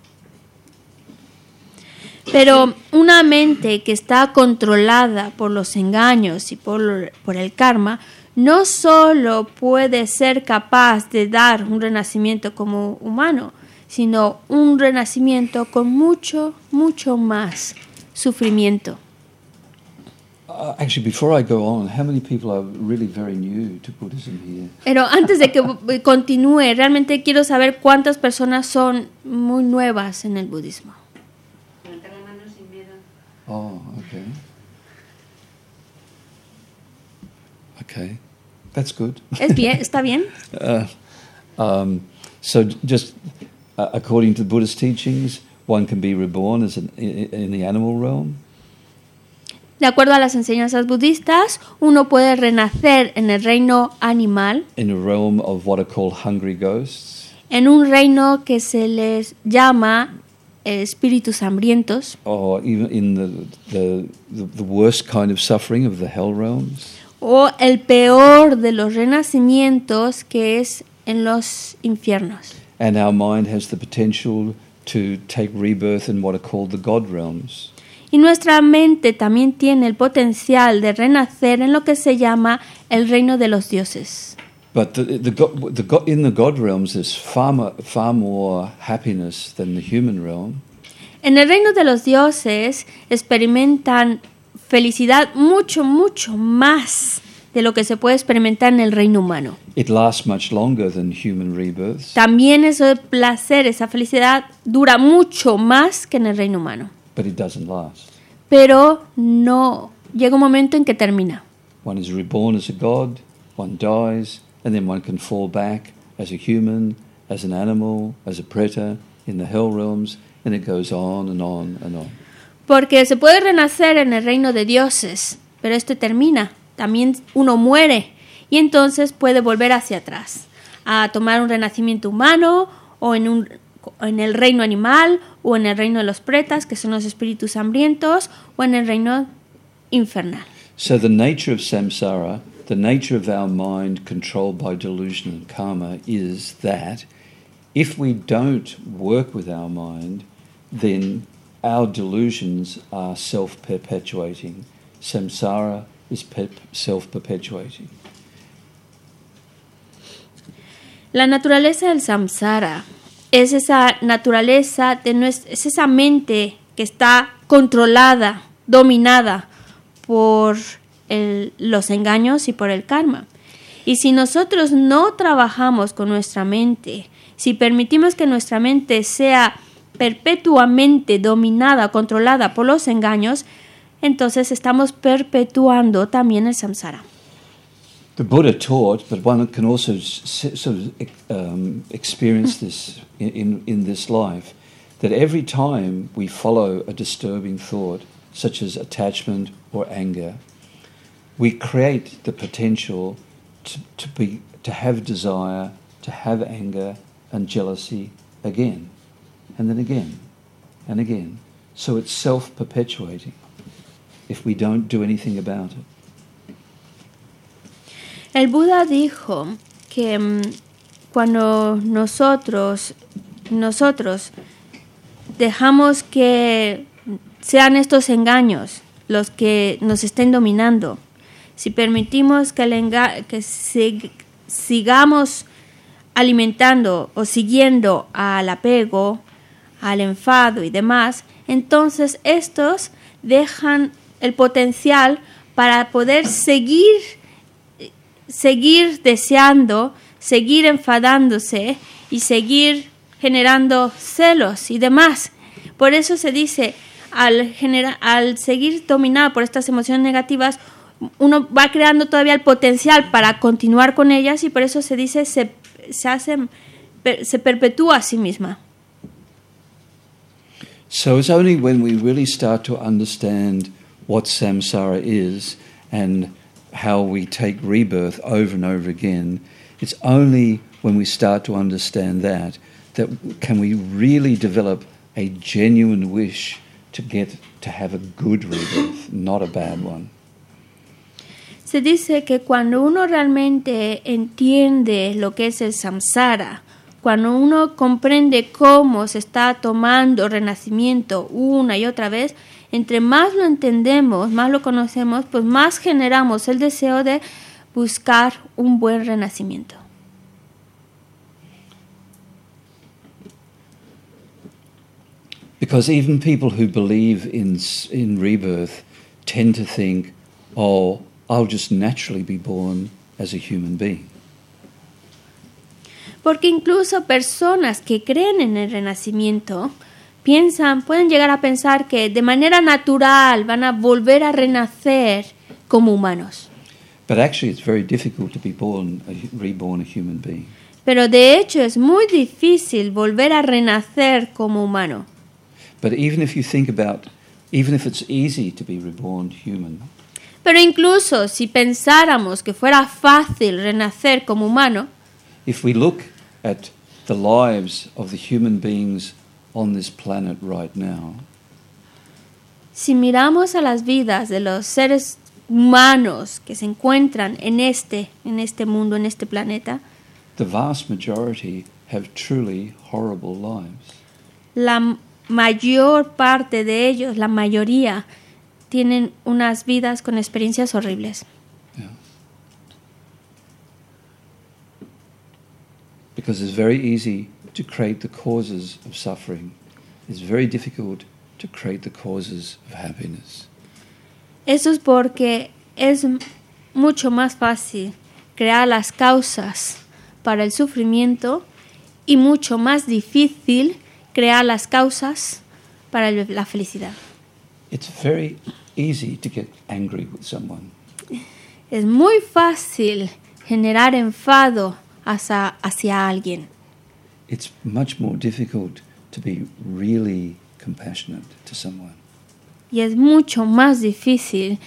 Pero una mente que está controlada por los engaños y por, por el karma no solo puede ser capaz de dar un renacimiento como humano, sino un renacimiento con mucho, mucho más sufrimiento. Uh, actually, before I go on, how many people are really very new to Buddhism here? Pero antes de que continúe, realmente quiero saber cuántas personas son muy nuevas en el budismo. Levanta la mano sin miedo. Oh, okay. Okay, that's good. ¿Es bien? ¿Está bien? Uh, um, so, just uh, according to Buddhist teachings, one can be reborn as an, in, in the animal realm. De acuerdo a las enseñanzas budistas, uno puede renacer en el reino animal, in a realm of what are called hungry ghosts, en un reino que se les llama eh, espíritus hambrientos, or even in the, the, the, the worst kind of suffering of the hell realms. o el peor de los renacimientos que es en los infiernos. And our mind has the potential to take rebirth in what are called the God realms. Y nuestra mente también tiene el potencial de renacer en lo que se llama el reino de los dioses. But the, the, go- the, go- in the God realms, there's far more, far more happiness than the human realm. En el reino de los dioses experimentan felicidad mucho, mucho más de lo que se puede experimentar en el reino humano. It lasts much longer than human rebirths, También ese placer, esa felicidad dura mucho más que en el reino humano. But it doesn't last. Pero no llega un momento en que termina. One is reborn as a god, one dies, and then one can fall back as a human, as an animal, as a preta in the hell realms, and it goes on and on and on. Porque se puede renacer en el reino de dioses, pero este termina. También uno muere y entonces puede volver hacia atrás, a tomar un renacimiento humano o en, un, en el reino animal o en el reino de los pretas, que son los espíritus hambrientos, o en el reino infernal. So the nature of samsara, the nature of our mind controlled by delusion and karma is that if we don't work with our mind, then our delusions are self-perpetuating. Samsara is pe- self-perpetuating. La naturaleza del samsara es esa naturaleza, de nues- es esa mente que está controlada, dominada por los engaños y por el karma. Y si nosotros no trabajamos con nuestra mente, si permitimos que nuestra mente sea perpetuamente dominada, controlada por los engaños, entonces estamos perpetuando también el samsara. The Buddha taught, but one can also sort of um, experience this in, in, in this life, that every time we follow a disturbing thought, such as attachment or anger, we create the potential to, to, be, to have desire, to have anger and jealousy again, and then again, and again. So it's self perpetuating if we don't do anything about it. El Buda dijo que mm, cuando nosotros, nosotros dejamos que sean estos engaños los que nos estén dominando, si permitimos que, sigamos alimentando o siguiendo al apego, al enfado y demás, entonces estos dejan el potencial para poder seguir seguir deseando, seguir enfadándose y seguir generando celos y demás. Por eso se dice, al, al seguir dominado por estas emociones negativas, uno va creando todavía el potencial para continuar con ellas y por eso se dice, se, se, hace, se perpetúa a sí misma. So it's only when we really start to understand what samsara is and how we take rebirth over and over again, it's only when we start to understand that that can we really develop a genuine wish to get to have a good rebirth, not a bad one. Se dice que cuando uno realmente entiende lo que es el samsara, cuando uno comprende cómo se está tomando renacimiento una y otra vez, entre más lo entendemos, más lo conocemos, pues más generamos el deseo de buscar un buen renacimiento. Because even people who believe in, rebirth tend to think, oh, I'll just naturally be born as a human being. Porque incluso personas que creen en el renacimiento piensan, pueden llegar a pensar que de manera natural van a volver a renacer como humanos. Pero de hecho es muy difícil volver a renacer como humano. But even if you think about, even if it's easy to be reborn human, Pero incluso si pensáramos que fuera fácil renacer como humano, if we look at the lives of the human beings on this planet right now, si miramos a las vidas de los seres humanos que se encuentran en este, en este mundo, en este planeta, the vast majority have truly horrible lives. la mayor parte de ellos, la mayoría, tienen unas vidas con experiencias horribles. Yeah. Because it's very easy to create the causes of suffering. It's very difficult to create the causes of happiness. Eso es porque es mucho más fácil crear las causas para el sufrimiento y mucho más difícil crear las causas para la felicidad. It's very easy to get angry with someone. Es muy fácil generar enfado hacia, hacia alguien. It's much more difficult to be really compassionate to someone. Y es mucho más difícil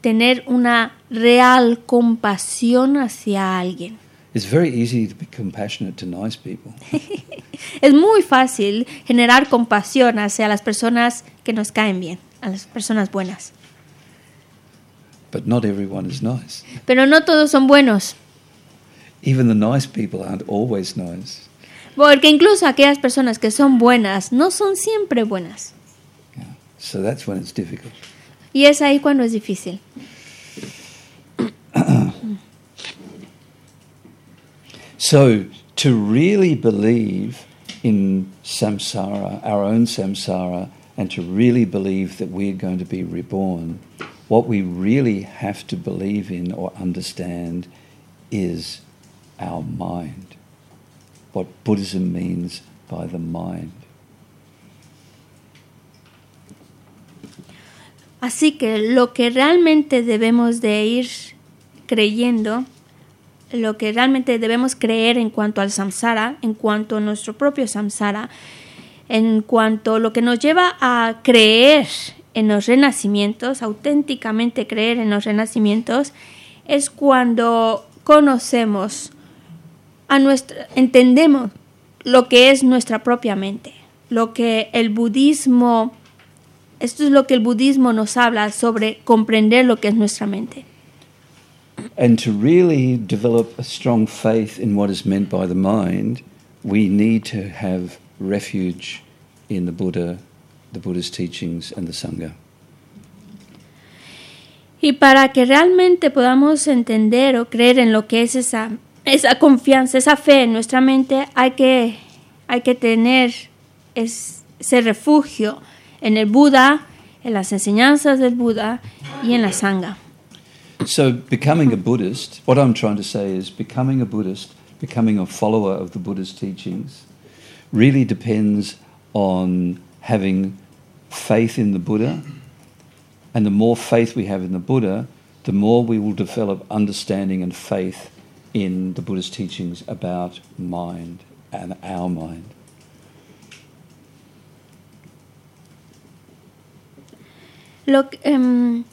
tener una real compasión hacia alguien. It's very easy to be compassionate to nice people. Es muy fácil generar compasión hacia las personas que nos caen bien, a las personas buenas. But not everyone is nice. Pero no todos son buenos, Even the nice people aren't always nice. Porque incluso aquellas personas que son buenas no son siempre buenas. Yeah. So that's when it's difficult. Y es ahí cuando es difícil. So to really believe in samsara, our own samsara, and to really believe that we're going to be reborn, what we really have to believe in or understand is our mind. What Buddhism means by the mind. Así que lo que realmente debemos de ir creyendo, lo que realmente debemos creer en cuanto al samsara, en cuanto a nuestro propio samsara, en cuanto a lo que nos lleva a creer en los renacimientos, auténticamente creer en los renacimientos, es cuando conocemos a nuestra, entendemos lo que es nuestra propia mente, lo que el budismo Esto es lo que el budismo nos habla sobre comprender lo que es nuestra mente. And to really develop a strong faith in what is meant by the mind, we need to have refuge in the Buddha, the Buddha's teachings and the Sangha. Y para que realmente podamos entender o creer en lo que es esa, esa confianza, esa fe en nuestra mente, hay que, hay que tener ese refugio en el Buda, en las enseñanzas del Buda y en la Sangha. So, becoming a Buddhist, what I'm trying to say is becoming a Buddhist, becoming a follower of the Buddha's teachings, really depends on having faith in the Buddha. And the more faith we have in the Buddha, the more we will develop understanding and faith in the Buddha's teachings about mind and our mind. Um,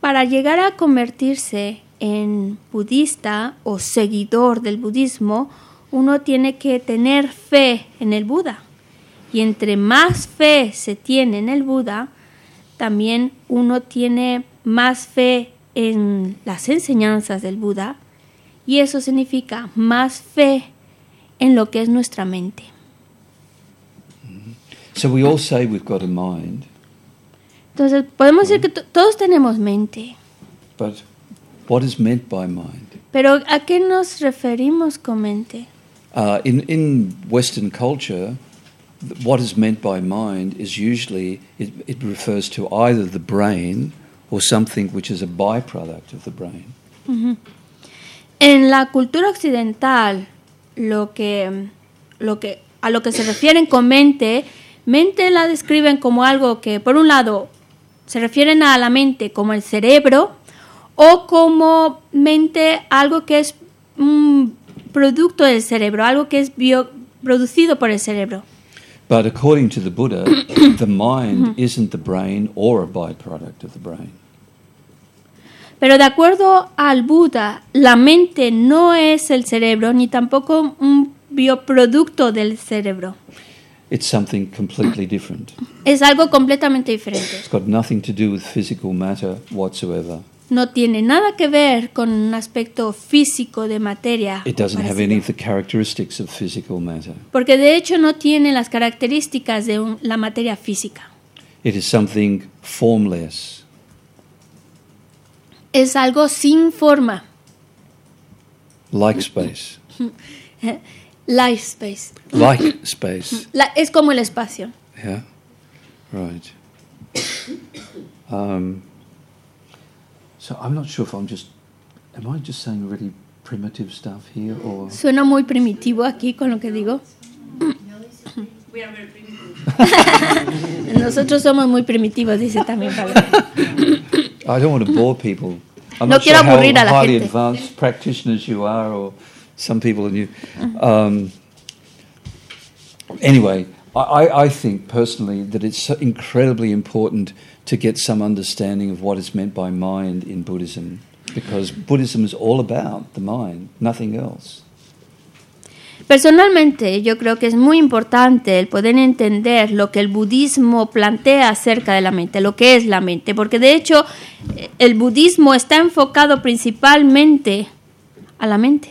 para llegar a convertirse en budista o seguidor del budismo, uno tiene que tener fe en el Buda. Y entre más fe se tiene en el Buda, también uno tiene más fe en las enseñanzas del Buda. Y eso significa más fe en lo que es nuestra mente. So we all say we've got a mind. Entonces, podemos decir que todos tenemos mente. But what is meant by mind? Pero ¿a qué nos referimos con mente? Uh, in, in Western culture, what is meant by mind is usually, it, it refers to either the brain or something which is a byproduct of the brain. Uh -huh. En la cultura occidental, lo que, lo que, a lo que se refieren con mente, mente la describen como algo que, por un lado, se refieren a la mente como el cerebro o como mente algo que es un producto del cerebro, algo que es bio, producido por el cerebro. But according to the Buddha, the mind isn't the brain or a byproduct of the brain. Pero de acuerdo al Buda, la mente no es el cerebro ni tampoco un bioproducto del cerebro. It's something completely different. Es algo completamente diferente. It's got nothing to do with physical matter whatsoever. No tiene nada que ver con un aspecto físico de materia. It doesn't have any of the characteristics of physical matter. Porque de hecho no tiene las características de un, la materia física. It is something formless. Es algo sin forma. Like space. Life space. Like space. La, es como el espacio. Yeah. Right. Um, so I'm not sure if I'm just. Am I just saying really primitive stuff here or? Suena muy primitivo aquí con lo que digo. Nosotros somos muy primitivos, dice también Pablo. I don't want to bore people. I'm no not quiero sure how aburrir a la highly gente. advanced practitioners you are, or some people in you. Um, anyway, I, I- I think personally that it's so incredibly important to get some understanding of what is meant by mind in Buddhism, because Buddhism is all about the mind, nothing else. Personalmente, yo creo que es muy importante el poder entender lo que el budismo plantea acerca de la mente, lo que es la mente, porque de hecho eh, el budismo está enfocado principalmente a la mente.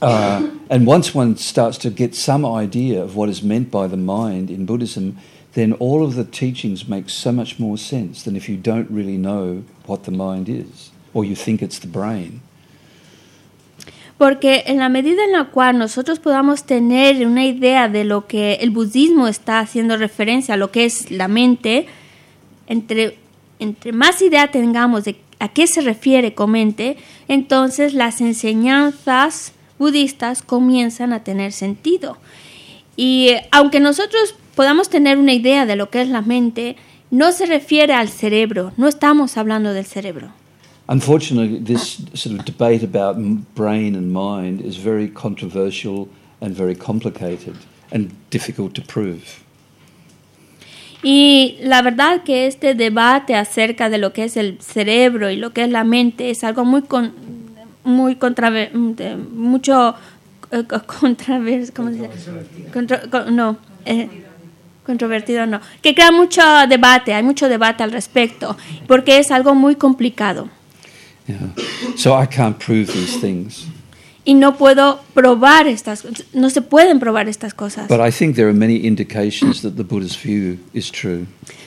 Uh, and once one starts to get some idea of what is meant by the mind in Buddhism, then all of the teachings make so much more sense than if you don't really know what the mind is, or you think it's the brain. Porque en la medida en la cual nosotros podamos tener una idea de lo que el budismo está haciendo referencia a lo que es la mente, entre, entre más idea tengamos de a qué se refiere con mente, entonces las enseñanzas budistas comienzan a tener sentido. Y aunque nosotros podamos tener una idea de lo que es la mente, no se refiere al cerebro, no estamos hablando del cerebro. Unfortunately, this sort of debate about brain and mind is very controversial and very complicated and difficult to prove. Y la verdad que este debate acerca de lo que es el cerebro y lo que es la mente es algo muy con, muy contraver, de mucho eh, ¿cómo se dice? Contro- co- no, eh, controvertido no, que crea mucho debate, hay mucho debate al respecto, porque es algo muy complicado Yeah. So I can't prove these things. y no puedo probar estas, no se pueden probar estas cosas. But I think there are many indications that the Buddha's view is true.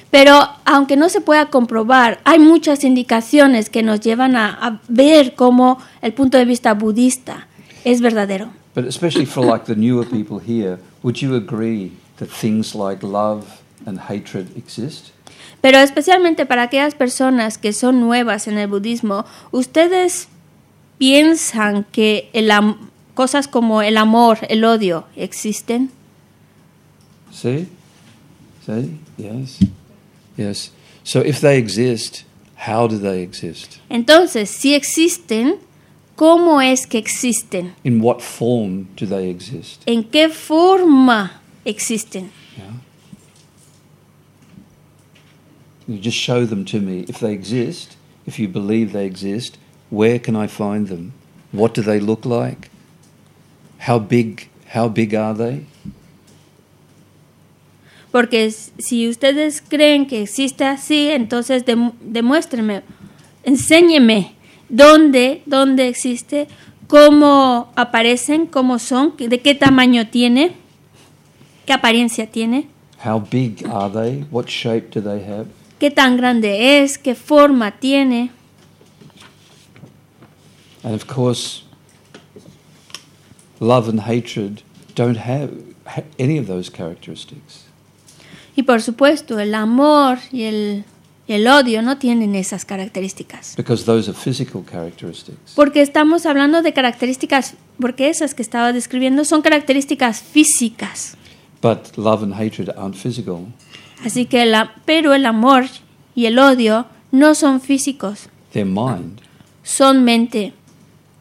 Pero aunque no se pueda comprobar, hay muchas indicaciones que nos llevan a, a ver cómo el punto de vista budista es verdadero. But especially for like the newer people here, would you agree that things like love and hatred exist? Pero especialmente para aquellas personas que son nuevas en el budismo, ¿ustedes piensan que el cosas como el amor, el odio existen? See? See? Yes. Yes. So if they exist, how do they exist? Entonces, si existen, ¿cómo es que existen? In what form do they exist? ¿En qué forma existen? You just show them to me. If they exist, if you believe they exist, where can I find them? What do they look like? How big how big are they? Porque si ustedes creen que existe así, entonces dem- demuéstrenme, enséñeme dónde, dónde existe, cómo aparecen, cómo son, de qué tamaño tiene, qué apariencia tiene, How big are they? What shape do they have? Qué tan grande es, qué forma tiene. And of course, love and hatred don't have ha- any of those characteristics. Y por supuesto, el amor y el, y el odio no tienen esas características. Because those are physical characteristics. Porque estamos hablando de características, porque esas que estaba describiendo son características físicas. But love and hatred aren't physical. Así que la, pero el amor y el odio no son físicos, They're mind. son mente.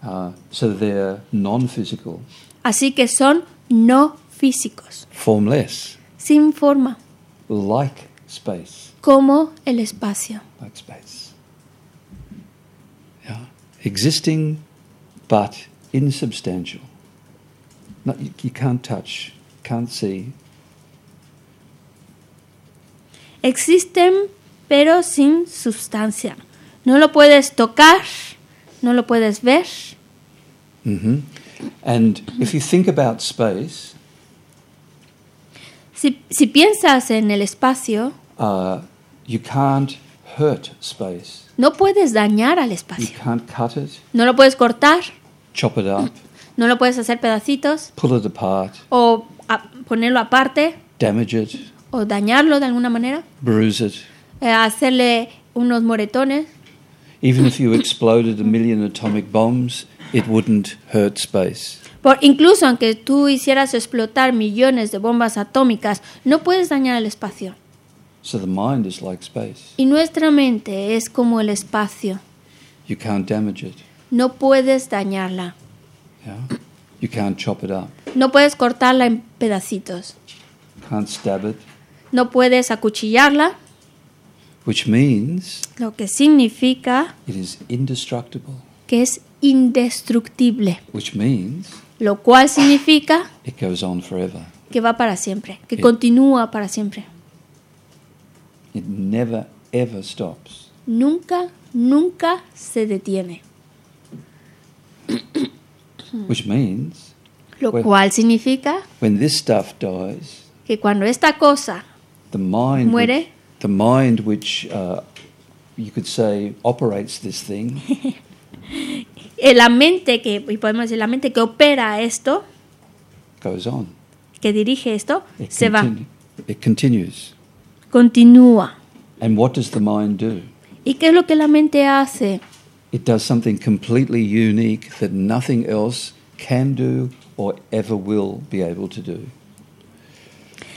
Uh, so they're non physical, Así que son no físicos, formless, sin forma, like space. como el espacio. Like space. Yeah. Existing but insubstantial. No, you, you can't touch, can't see. Existen, pero sin sustancia. No lo puedes tocar, no lo puedes ver. hmm And if you think about space, Si, si piensas en el espacio, uh, you can't hurt space. no puedes dañar al You espacio. can't cut it, No lo puedes cortar, chop it up, no lo puedes hacer pedacitos pull it apart, o a- ponerlo aparte damage it, o dañarlo de alguna manera, bruise it. eh, hacerle unos moretones. Even if you exploded a million atomic bombs, it wouldn't hurt space. Por, incluso aunque tú hicieras explotar millones de bombas atómicas, no puedes dañar el espacio. So the mind is like space. Y nuestra mente es como el espacio. You can't damage it. No puedes dañarla. Yeah? You can't chop it up. No puedes cortarla en pedacitos. Can't stab it. No puedes acuchillarla, Which means lo que significa it is indestructible. que es indestructible. Which means Lo cual significa it goes on forever. que va para siempre, que Sí. continúa para siempre. It never ever stops. Nunca, nunca se detiene. Which means Lo cual significa when this stuff dies, que cuando esta cosa the mind, Muere. which, the mind which uh, you could say operates this thing, la mente que, y podemos decir, la mente que opera esto, goes on. que dirige esto, It, se va, it continues. continúa. And what does the mind do? ¿Y qué es lo que la mente hace? It does something completely unique that nothing else can do or ever will be able to do.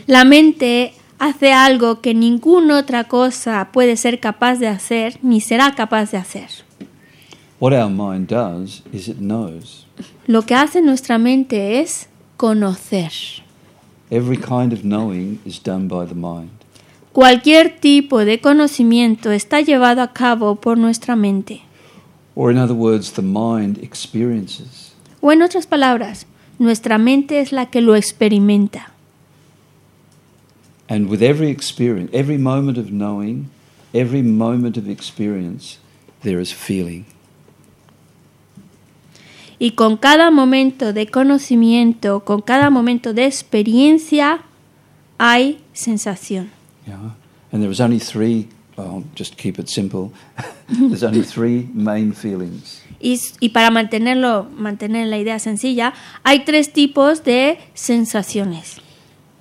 La mente hace algo que ninguna otra cosa puede ser capaz de hacer ni será capaz de hacer. What our mind does is it knows. Lo que hace nuestra mente es conocer. Every kind of knowing is done by the mind. Cualquier tipo de conocimiento está llevado a cabo por nuestra mente. Or, in other words, the mind experiences. O en otras palabras, nuestra mente es la que lo experimenta. And with every experience, every moment of knowing, every moment of experience, there is feeling. Y con cada momento de conocimiento, con cada momento de experiencia, hay sensación. Yeah. And there is only three, well, just keep it simple, there's only three main feelings. Y, y para mantenerlo, mantener la idea sencilla, hay tres tipos de sensaciones.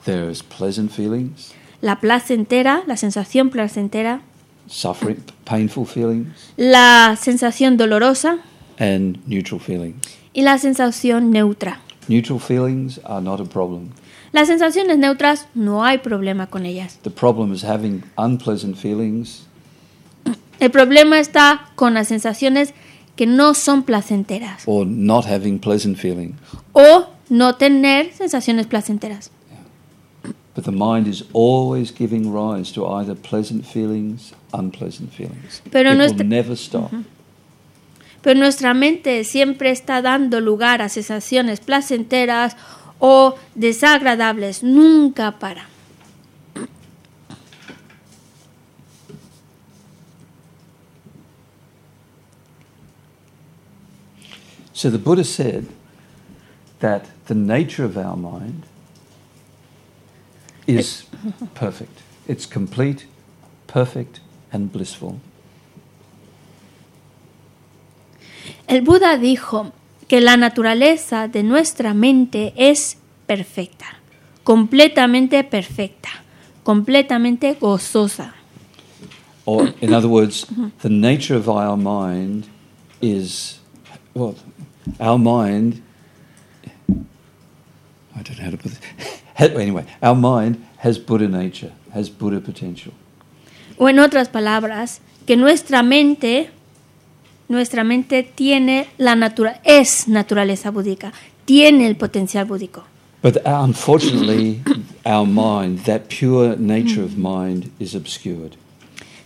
There is pleasant feelings, La placentera, la sensación placentera, suffering, painful feelings, la sensación dolorosa and neutral feelings. y la sensación neutra. Neutral feelings are not a problem. Las sensaciones neutras no hay problema con ellas. The problem is having unpleasant feelings El problema está con las sensaciones que no son placenteras or not having pleasant feelings. o no tener sensaciones placenteras. But the mind is always giving rise to either pleasant feelings, unpleasant feelings. Pero it no will never stop. Pero nuestra mente siempre está dando lugar a sensaciones placenteras o desagradables, nunca para. So the Buddha said that the nature of our mind is perfect. It's complete, perfect, and blissful. El Buda dijo que la naturaleza de nuestra mente es perfecta, completamente perfecta, completamente gozosa. Or, in other words, the nature of our mind is, well, our mind, I don't know how to put this. Anyway, our mind has Buddha nature, has Buddha potential. O en otras palabras, que nuestra mente, nuestra mente tiene la natura es naturaleza búdica, tiene el potencial búdico. But uh, unfortunately, our mind, that pure nature of mind, is obscured.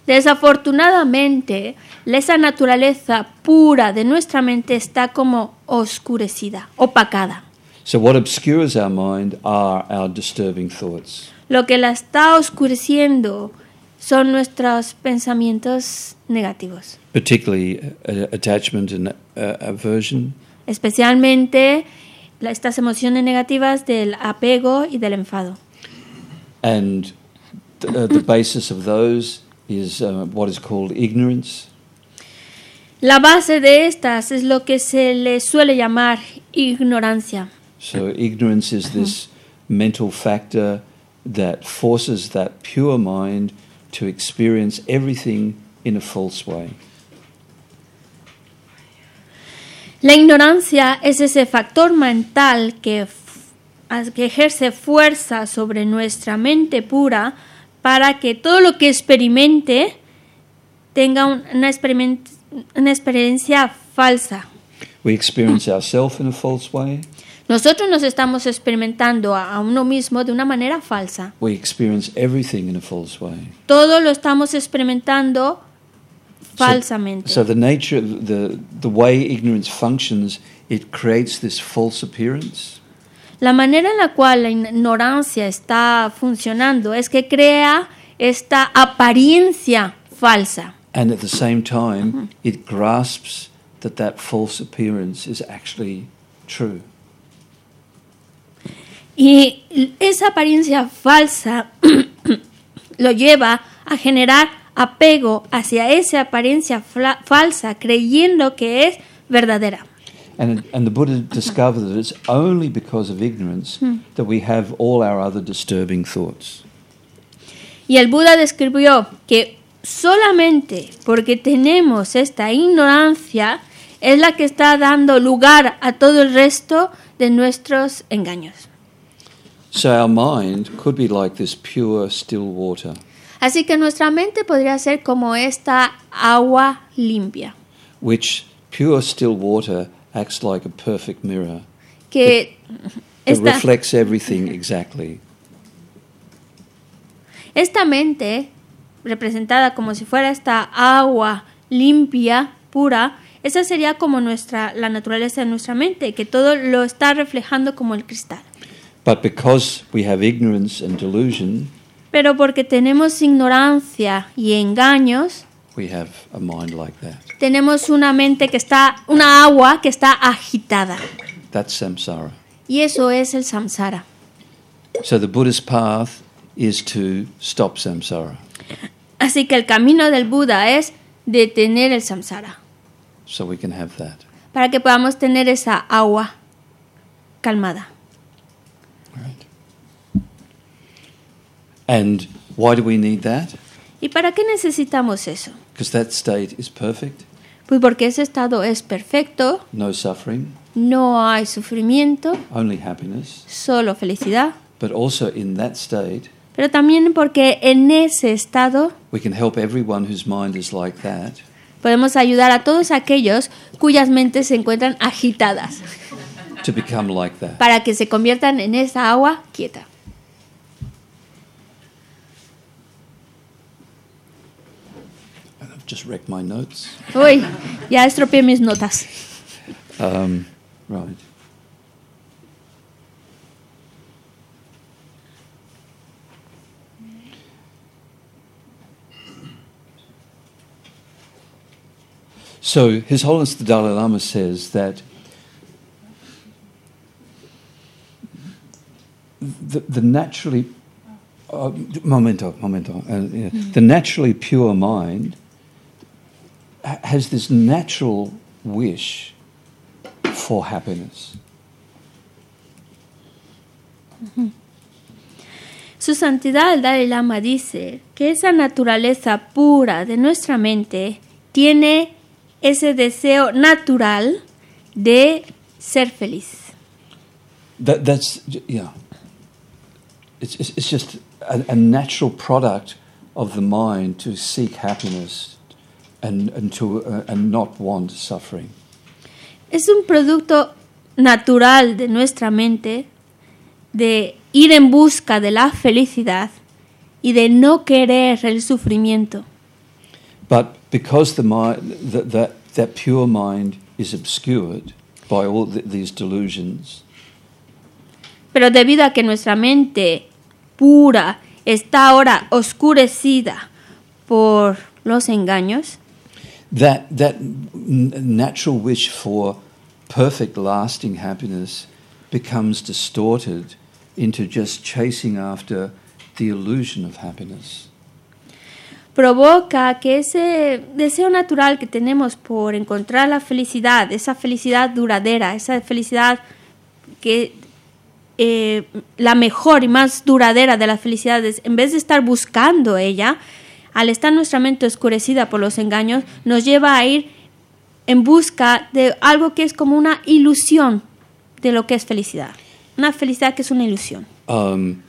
Desafortunadamente, esa naturaleza pura de nuestra mente está como oscurecida, opacada. So, what obscures our mind are our disturbing thoughts. Lo que la está oscureciendo son nuestros pensamientos negativos, particularly uh, attachment and uh, aversion, especialmente estas emociones negativas del apego y del enfado. and th- uh, the basis of those is uh, what is called ignorance. La base de estas es lo que se le suele llamar ignorancia. So, ignorance is mm-hmm. this mental factor that forces that pure mind to experience everything in a false way. La ignorancia es ese factor mental que, que ejerce fuerza sobre nuestra mente pura para que todo lo que experimente tenga un- una, experiment- una experiencia falsa. We experience mm. ourselves in a false way. Nosotros nos estamos experimentando a, a uno mismo de una manera falsa. We experience everything in a false way. Todo lo estamos experimentando So- falsamente. So, the nature, the the way ignorance functions, it creates this false appearance. La manera en la cual la ignorancia está funcionando es que crea esta apariencia falsa. And at the same time, it grasps that that false appearance is actually true. Y esa apariencia falsa lo lleva a generar apego hacia esa apariencia falsa, creyendo que es verdadera. And, and the Buddha discovered that it's only because of ignorance that we have all our other disturbing thoughts. Y el Buda describió que solamente porque tenemos esta ignorancia es la que está dando lugar a todo el resto de nuestros engaños. Así que nuestra mente podría ser como esta agua limpia, which pure still water acts like a perfect mirror. que It esta, reflects everything exactly. esta mente, representada como si fuera esta agua limpia, pura, esa sería como nuestra, la naturaleza de nuestra mente, que todo lo está reflejando como el cristal. But because we have ignorance and delusion, Pero porque tenemos ignorancia y engaños, we have a mind like that. tenemos una mente que está, una agua que está agitada. That's samsara. Y eso es el samsara. So the Buddha's path is to stop samsara. Así que el camino del Buda es detener el samsara, So we can have that. para que podamos tener esa agua calmada. And why do we need that? ¿Y para qué necesitamos eso? Because that state is perfect, Pues porque ese estado es perfecto, no suffering, no hay sufrimiento, only happiness. solo felicidad, But also in that state, pero también porque en ese estado we can help everyone whose mind is like that podemos ayudar a todos aquellos cuyas mentes se encuentran agitadas, to become like that. para que se conviertan en esa agua quieta. Just wrecked my notes. Uy, ya estropeé mis notas. Um, right. So, His Holiness the Dalai Lama says that the, the naturally uh, momento, momento, uh, yeah. the naturally pure mind has this natural wish for happiness. Su santidad el Dalai Lama dice que esa naturaleza pura de nuestra mente tiene ese deseo natural de ser feliz. That, that's yeah. It's, it's, it's just a, a natural product of the mind to seek happiness and and to uh, and not want suffering. Es un producto natural de nuestra mente de ir en busca de la felicidad y de no querer el sufrimiento. But because the mind that that, that pure mind is obscured by all th- these delusions, Pero debido a que nuestra mente pura está ahora oscurecida por los engaños, that that natural wish for perfect lasting happiness becomes distorted into just chasing after the illusion of happiness. Provoca que ese deseo natural que tenemos por encontrar la felicidad, esa felicidad duradera, esa felicidad que eh, la mejor y más duradera de las felicidades, en vez de estar buscando ella, al estar nuestra mente oscurecida por los engaños, nos lleva a ir en busca de algo que es como una ilusión de lo que es felicidad. Una felicidad que es una ilusión. um,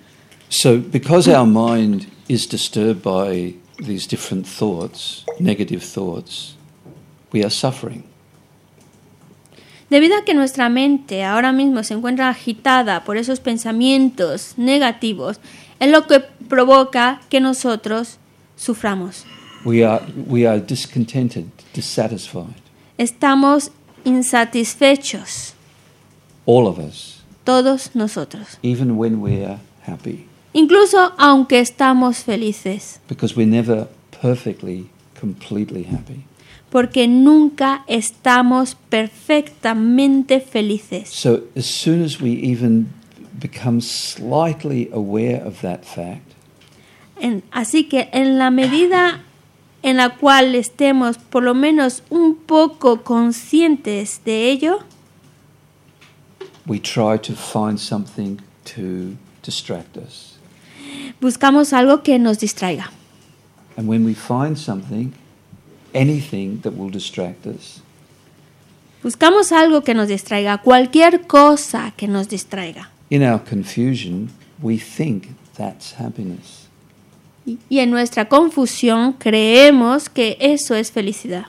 so because our mind is disturbed by these different thoughts negative thoughts we are suffering Debido a que nuestra mente ahora mismo se encuentra agitada por esos pensamientos negativos, es lo que provoca que nosotros suframos. we are we are discontented dissatisfied Estamos insatisfechos, all of us todos nosotros. even when we're happy Incluso aunque estamos felices, because we're never perfectly completely happy porque nunca estamos perfectamente felices. So as soon as we even become slightly aware of that fact, En- así que en la medida en la cual estemos por lo menos un poco conscientes de ello, we try to find something to distract us. buscamos algo que nos distraiga. And when we find something, anything that will distract us, Buscamos algo que nos distraiga, cualquier cosa que nos distraiga. in our confusion, we think that's happiness. Y- en nuestra confusión creemos que eso es felicidad.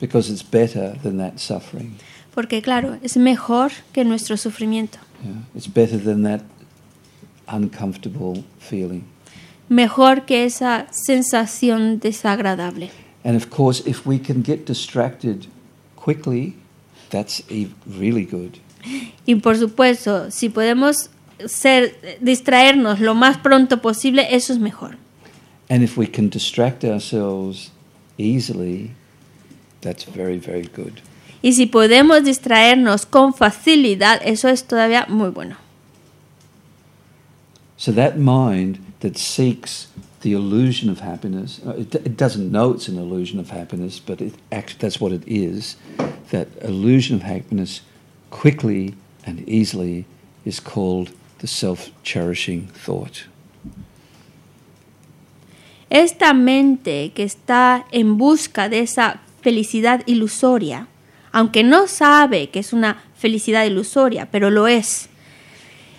Because it's better than that suffering. Porque claro, es mejor que nuestro sufrimiento. Yeah? It's better than that uncomfortable feeling. Mejor que esa sensación desagradable. And of course, if we can get distracted quickly, that's e- really good. Y por supuesto, si podemos ser, distraernos lo más pronto posible, eso es mejor. And if we can distract ourselves easily, that's very, very good. Y si podemos distraernos con facilidad, eso es todavía muy bueno. So that mind that seeks the illusion of happiness, uh, it, it doesn't know it's an illusion of happiness, but it act, that's what it is. That illusion of happiness quickly and easily is called the self cherishing thought. Esta mente que está en busca de esa felicidad ilusoria, aunque no sabe que es una felicidad ilusoria, pero lo es,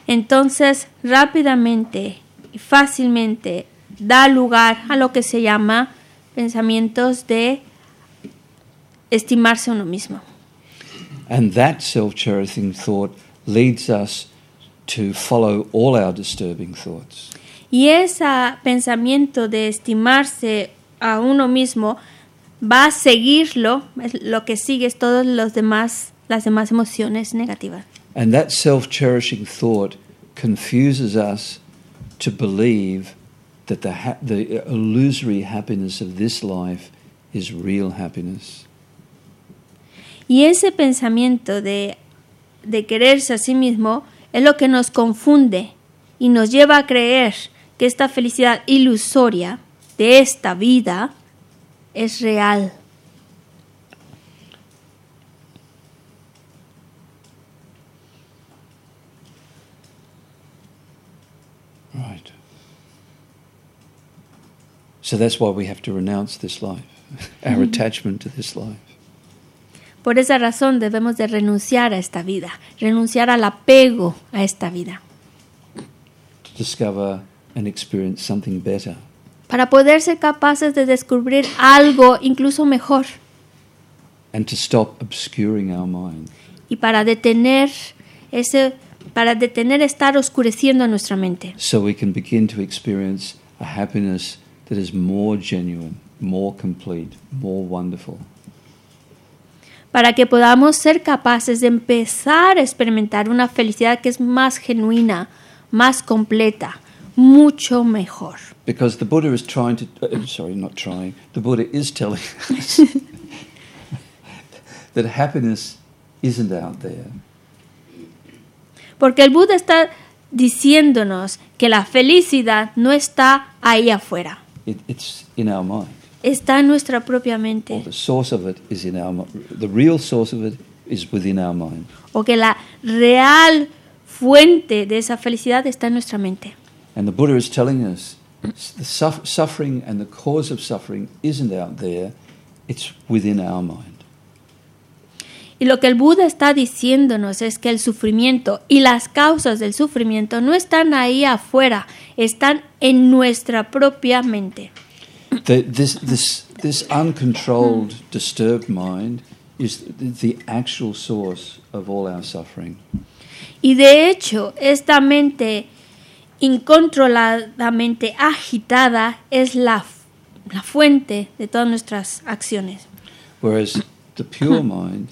entonces rápidamente y fácilmente da lugar a lo que se llama pensamientos de estimarse uno mismo. And that self cherishing thought leads us to follow all our disturbing thoughts. Y ese pensamiento de estimarse a uno mismo va a seguirlo, lo que sigue es todas los demás, las demás emociones negativas. And that self cherishing thought confuses us to believe that the, ha- the illusory happiness of this life is real happiness. Y ese pensamiento de, de quererse a sí mismo es lo que nos confunde y nos lleva a creer que esta felicidad ilusoria de esta vida es real. Right. So that's why we have to renounce this life, our attachment to this life. Por esa razón debemos de renunciar a esta vida, renunciar al apego a esta vida, to discover and experience something better. para poder ser capaces de descubrir algo incluso mejor and to stop obscuring our mind. y para detener ese para detener estar oscureciendo nuestra mente, So we can begin to experience a happiness that is more genuine, more complete, more wonderful. para que podamos ser capaces de empezar a experimentar una felicidad que es más genuina, más completa, mucho mejor. Because the Buddha is trying to, uh, sorry, not trying, the Buddha is telling us that happiness isn't out there. Porque el Buda está diciéndonos que la felicidad no está ahí afuera, It, it's in our mind. está en nuestra propia Or mente. the source of it is in our. The real source of it is within our mind. O que la real fuente de esa felicidad está en nuestra mente. And the Buddha is telling us the suff- suffering and the cause of suffering isn't out there, it's within our mind. Y lo que el Buda está diciéndonos es que el sufrimiento y las causas del sufrimiento no están ahí afuera, están en nuestra propia mente. The, this, this, this uncontrolled, disturbed mind is the, the actual source of all our suffering. Y de hecho, esta mente incontroladamente agitada es la, la fuente de todas nuestras acciones. Whereas the pure mind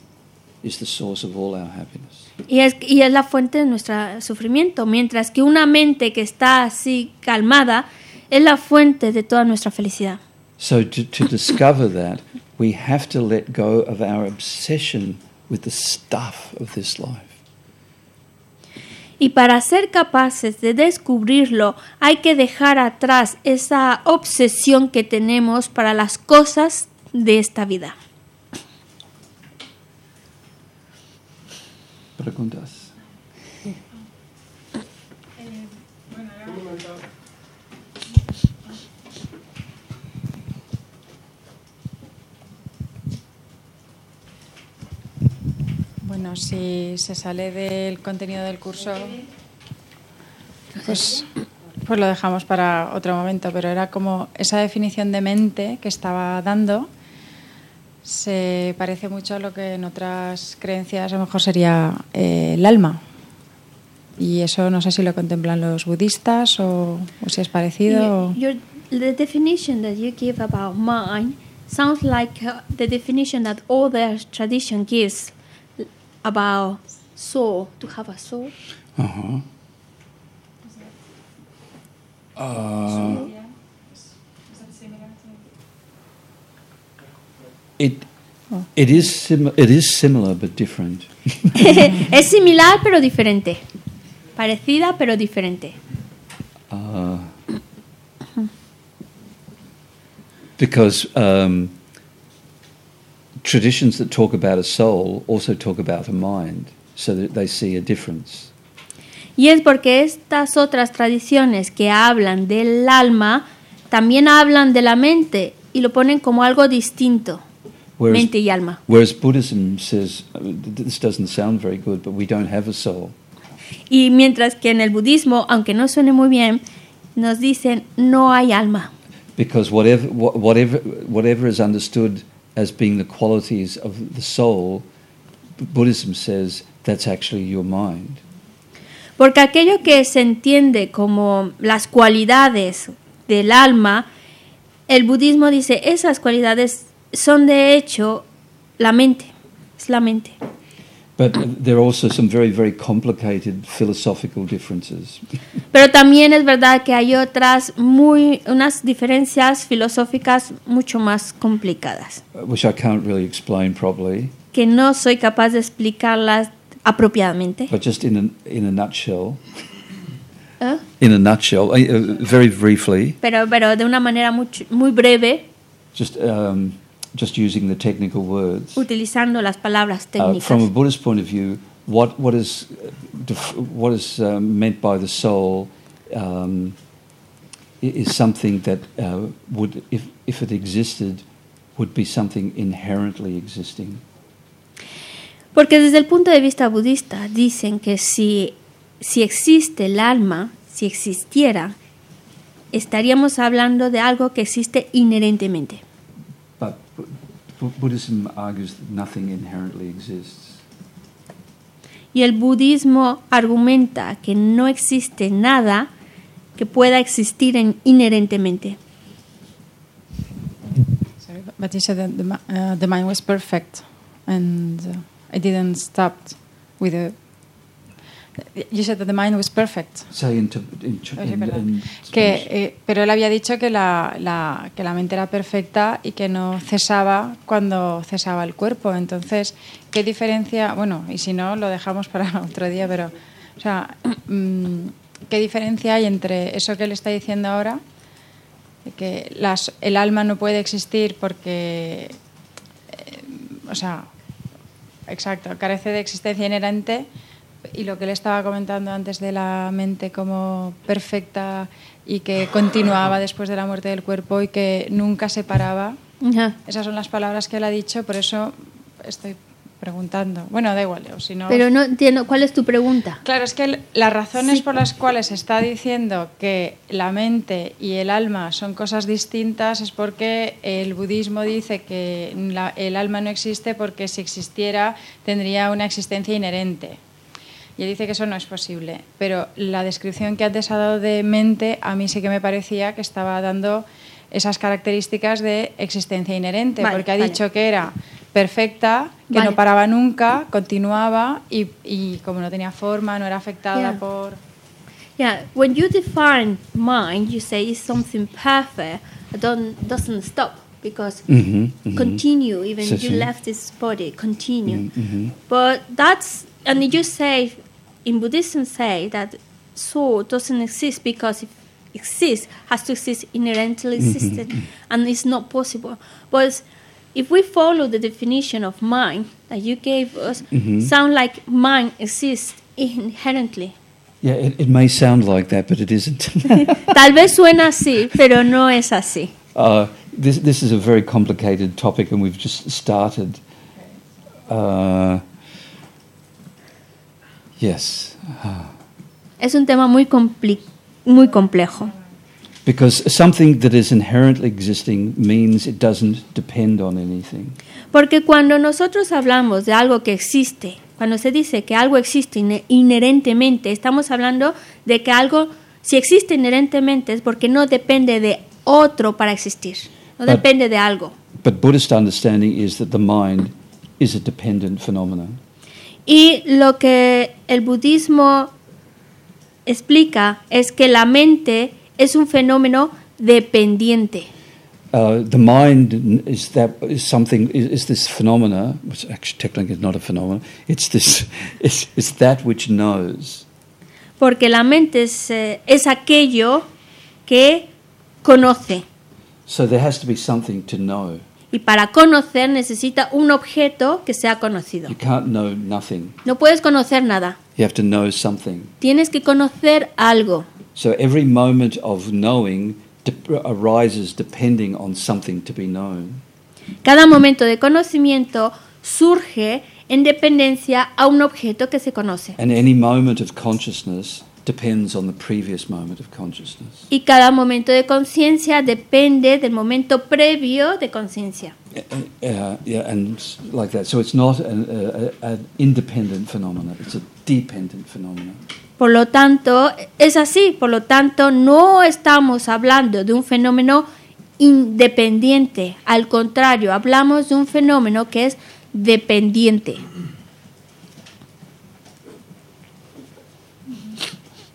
is the source of all our happiness. Y es, y es la fuente de nuestro sufrimiento, mientras que una mente que está así calmada es la fuente de toda nuestra felicidad. So to, to discover that, we have to let go of our obsession with the stuff of this life. Y para ser capaces de descubrirlo, hay que dejar atrás esa obsesión que tenemos para las cosas de esta vida. Preguntas. Bueno, si se sale del contenido del curso, pues, pues lo dejamos para otro momento, pero era como esa definición de mente que estaba dando se parece mucho a lo que en otras creencias a lo mejor sería eh, el alma. Y eso no sé si lo contemplan los budistas o, o si es parecido. o- Your, the definition that you give about mind sounds like uh, the definition that other tradition gives about soul, to have a soul. Uh-huh. Uh, it, it, is sim- it is similar but different. es similar pero diferente. Parecida pero diferente. Uh, because um, traditions that talk about a soul also talk about a mind, so that they see a difference. Y es porque estas otras tradiciones que hablan del alma también hablan de la mente y lo ponen como algo distinto. Whereas, mente y alma. whereas Buddhism says, uh, th- this doesn't sound very good, but we don't have a soul. Y mientras que en el budismo, aunque no suene muy bien, nos dicen no hay alma. Because whatever, wha- whatever, whatever is understood as being the qualities of the soul, Buddhism says that's actually your mind. Porque aquello que se entiende como las cualidades del alma, el budismo dice esas cualidades son de hecho la mente, es la mente. Pero también es verdad que hay otras muy unas diferencias filosóficas mucho más complicadas, uh, which I can't really explain properly, que no soy capaz de explicarlas apropiadamente. but just in a, in a nutshell, ¿eh? in a nutshell, uh, uh, very briefly, Pero, pero de una manera mucho- muy breve, just um, just using the technical words. utilizando las palabras Uh, técnicas. from a Buddhist point of view, what what is uh, what is um, meant by the soul um, is something that uh, would, if if it existed, would be something inherently existing. Porque desde el punto de vista budista dicen que si, si existe el alma, si existiera, estaríamos hablando de algo que existe inherentemente. Buddhism argues that nothing inherently exists. Y el budismo argumenta que no existe nada que pueda existir en- inherentemente. Sorry, but you said that uh, the mind was perfect, and uh, I didn't stop with the. You said that the mind was perfect. In Que, eh, pero él había dicho que la, la- que la mente era perfecta y que no cesaba cuando cesaba el cuerpo. Entonces, ¿qué diferencia? Bueno, y si no, lo dejamos para otro día, pero, o sea, mm, ¿qué diferencia hay entre eso que él está diciendo ahora? Que las, el alma no puede existir porque, eh, o sea, exacto, carece de existencia inherente y lo que le estaba comentando antes de la mente como perfecta y que continuaba después de la muerte del cuerpo y que nunca se paraba. Ajá. Esas son las palabras que él ha dicho, por eso estoy preguntando. Bueno, da igual, o si no... Pero no entiendo, ¿cuál es tu pregunta? Claro, es que el- las razones Sí. por las cuales está diciendo que la mente y el alma son cosas distintas es porque el budismo dice que la- el alma no existe porque si existiera tendría una existencia inherente. Y él dice que eso no es posible. Pero la descripción que antes ha dado de mente a mí sí que me parecía que estaba dando esas características de existencia inherente, Vale, porque ha vale. dicho que era perfecta, que Vale. no paraba nunca, continuaba y, y como no tenía forma, no era afectada Yeah. por... Yeah, when you define mind, you say it's something perfect, don't doesn't stop because Mhm, mhm. continue even Sí, you sí. left this body, continue. Mhm, mhm. But that's and you say in Buddhism say that soul doesn't exist because it exists has to exist inherently existed and it's not possible. But if we follow the definition of mind that you gave us, sound like mind exists inherently. Yeah, it, it may sound like that, but it isn't. Tal vez suena así, pero no es así. uh, this, this is a very complicated topic, and we've just started. Uh, yes, Es un tema muy, muy complejo. because something that is inherently existing means it doesn't depend on anything. Porque cuando nosotros hablamos de algo que existe, cuando se dice que algo existe inherentemente, estamos hablando de que algo, si existe inherentemente, es porque no depende de otro para existir, no But- depende de algo. But Buddhist understanding is that the mind is a dependent phenomenon. Y lo que el budismo explica es que la mente es un fenómeno dependiente. Uh, the mind is that is something is, is this phenomena, which actually technically is not a phenomenon. It's this, it's, it's that which knows. Porque la mente es, eh, es aquello que conoce. So there has to be something to know. Y para conocer necesita un objeto que sea conocido. You can't know nothing. No puedes conocer nada. You have to know something. Tienes que conocer algo. So every moment of knowing arises depending on something to be known. Cada momento de conocimiento surge en dependencia a un objeto que se conoce. And any moment of consciousness depends on the previous moment of consciousness. Y cada momento de conciencia depende del momento previo de conciencia. Uh, yeah, and like that. So it's not an, uh, an independent phenomenon, it's a dependent phenomenon. Por lo tanto, es así. Por lo tanto, no estamos hablando de un fenómeno independiente. Al contrario, hablamos de un fenómeno que es dependiente.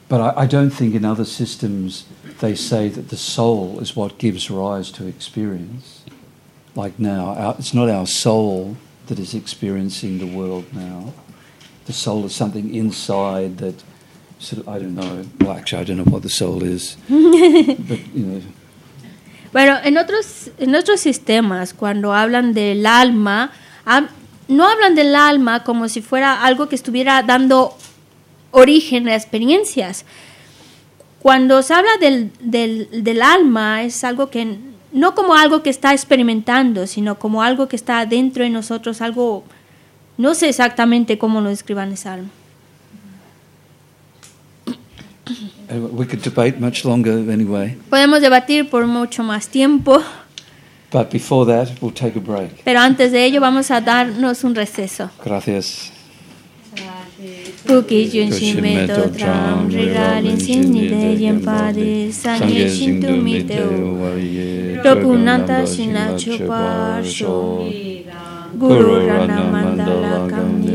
But I, I don't think in other systems they say that the soul is what gives rise to experience. Like now, our, it's not our soul that is experiencing the world now. The soul is something inside that sort of, I don't know, well, actually, I don't know what the soul is. but, you know, Bueno, en otros, en otros sistemas, cuando hablan del alma, no hablan del alma como si fuera algo que estuviera dando origen a experiencias. Cuando se habla del, del, del alma, es algo que no como algo que está experimentando, sino como algo que está dentro de nosotros, algo, no sé exactamente cómo lo describan esa alma. anyway, we could debate much longer anyway. Podemos debatir por mucho más tiempo, But before that, we'll take a break. pero antes de ello vamos a darnos un receso. Gracias. Puki jun shin me to tram, rigalin sin ni de yen pa de, sangye shin tu mi te o. Rokunanta shin la chupar sho. Guru rana mandala kam ni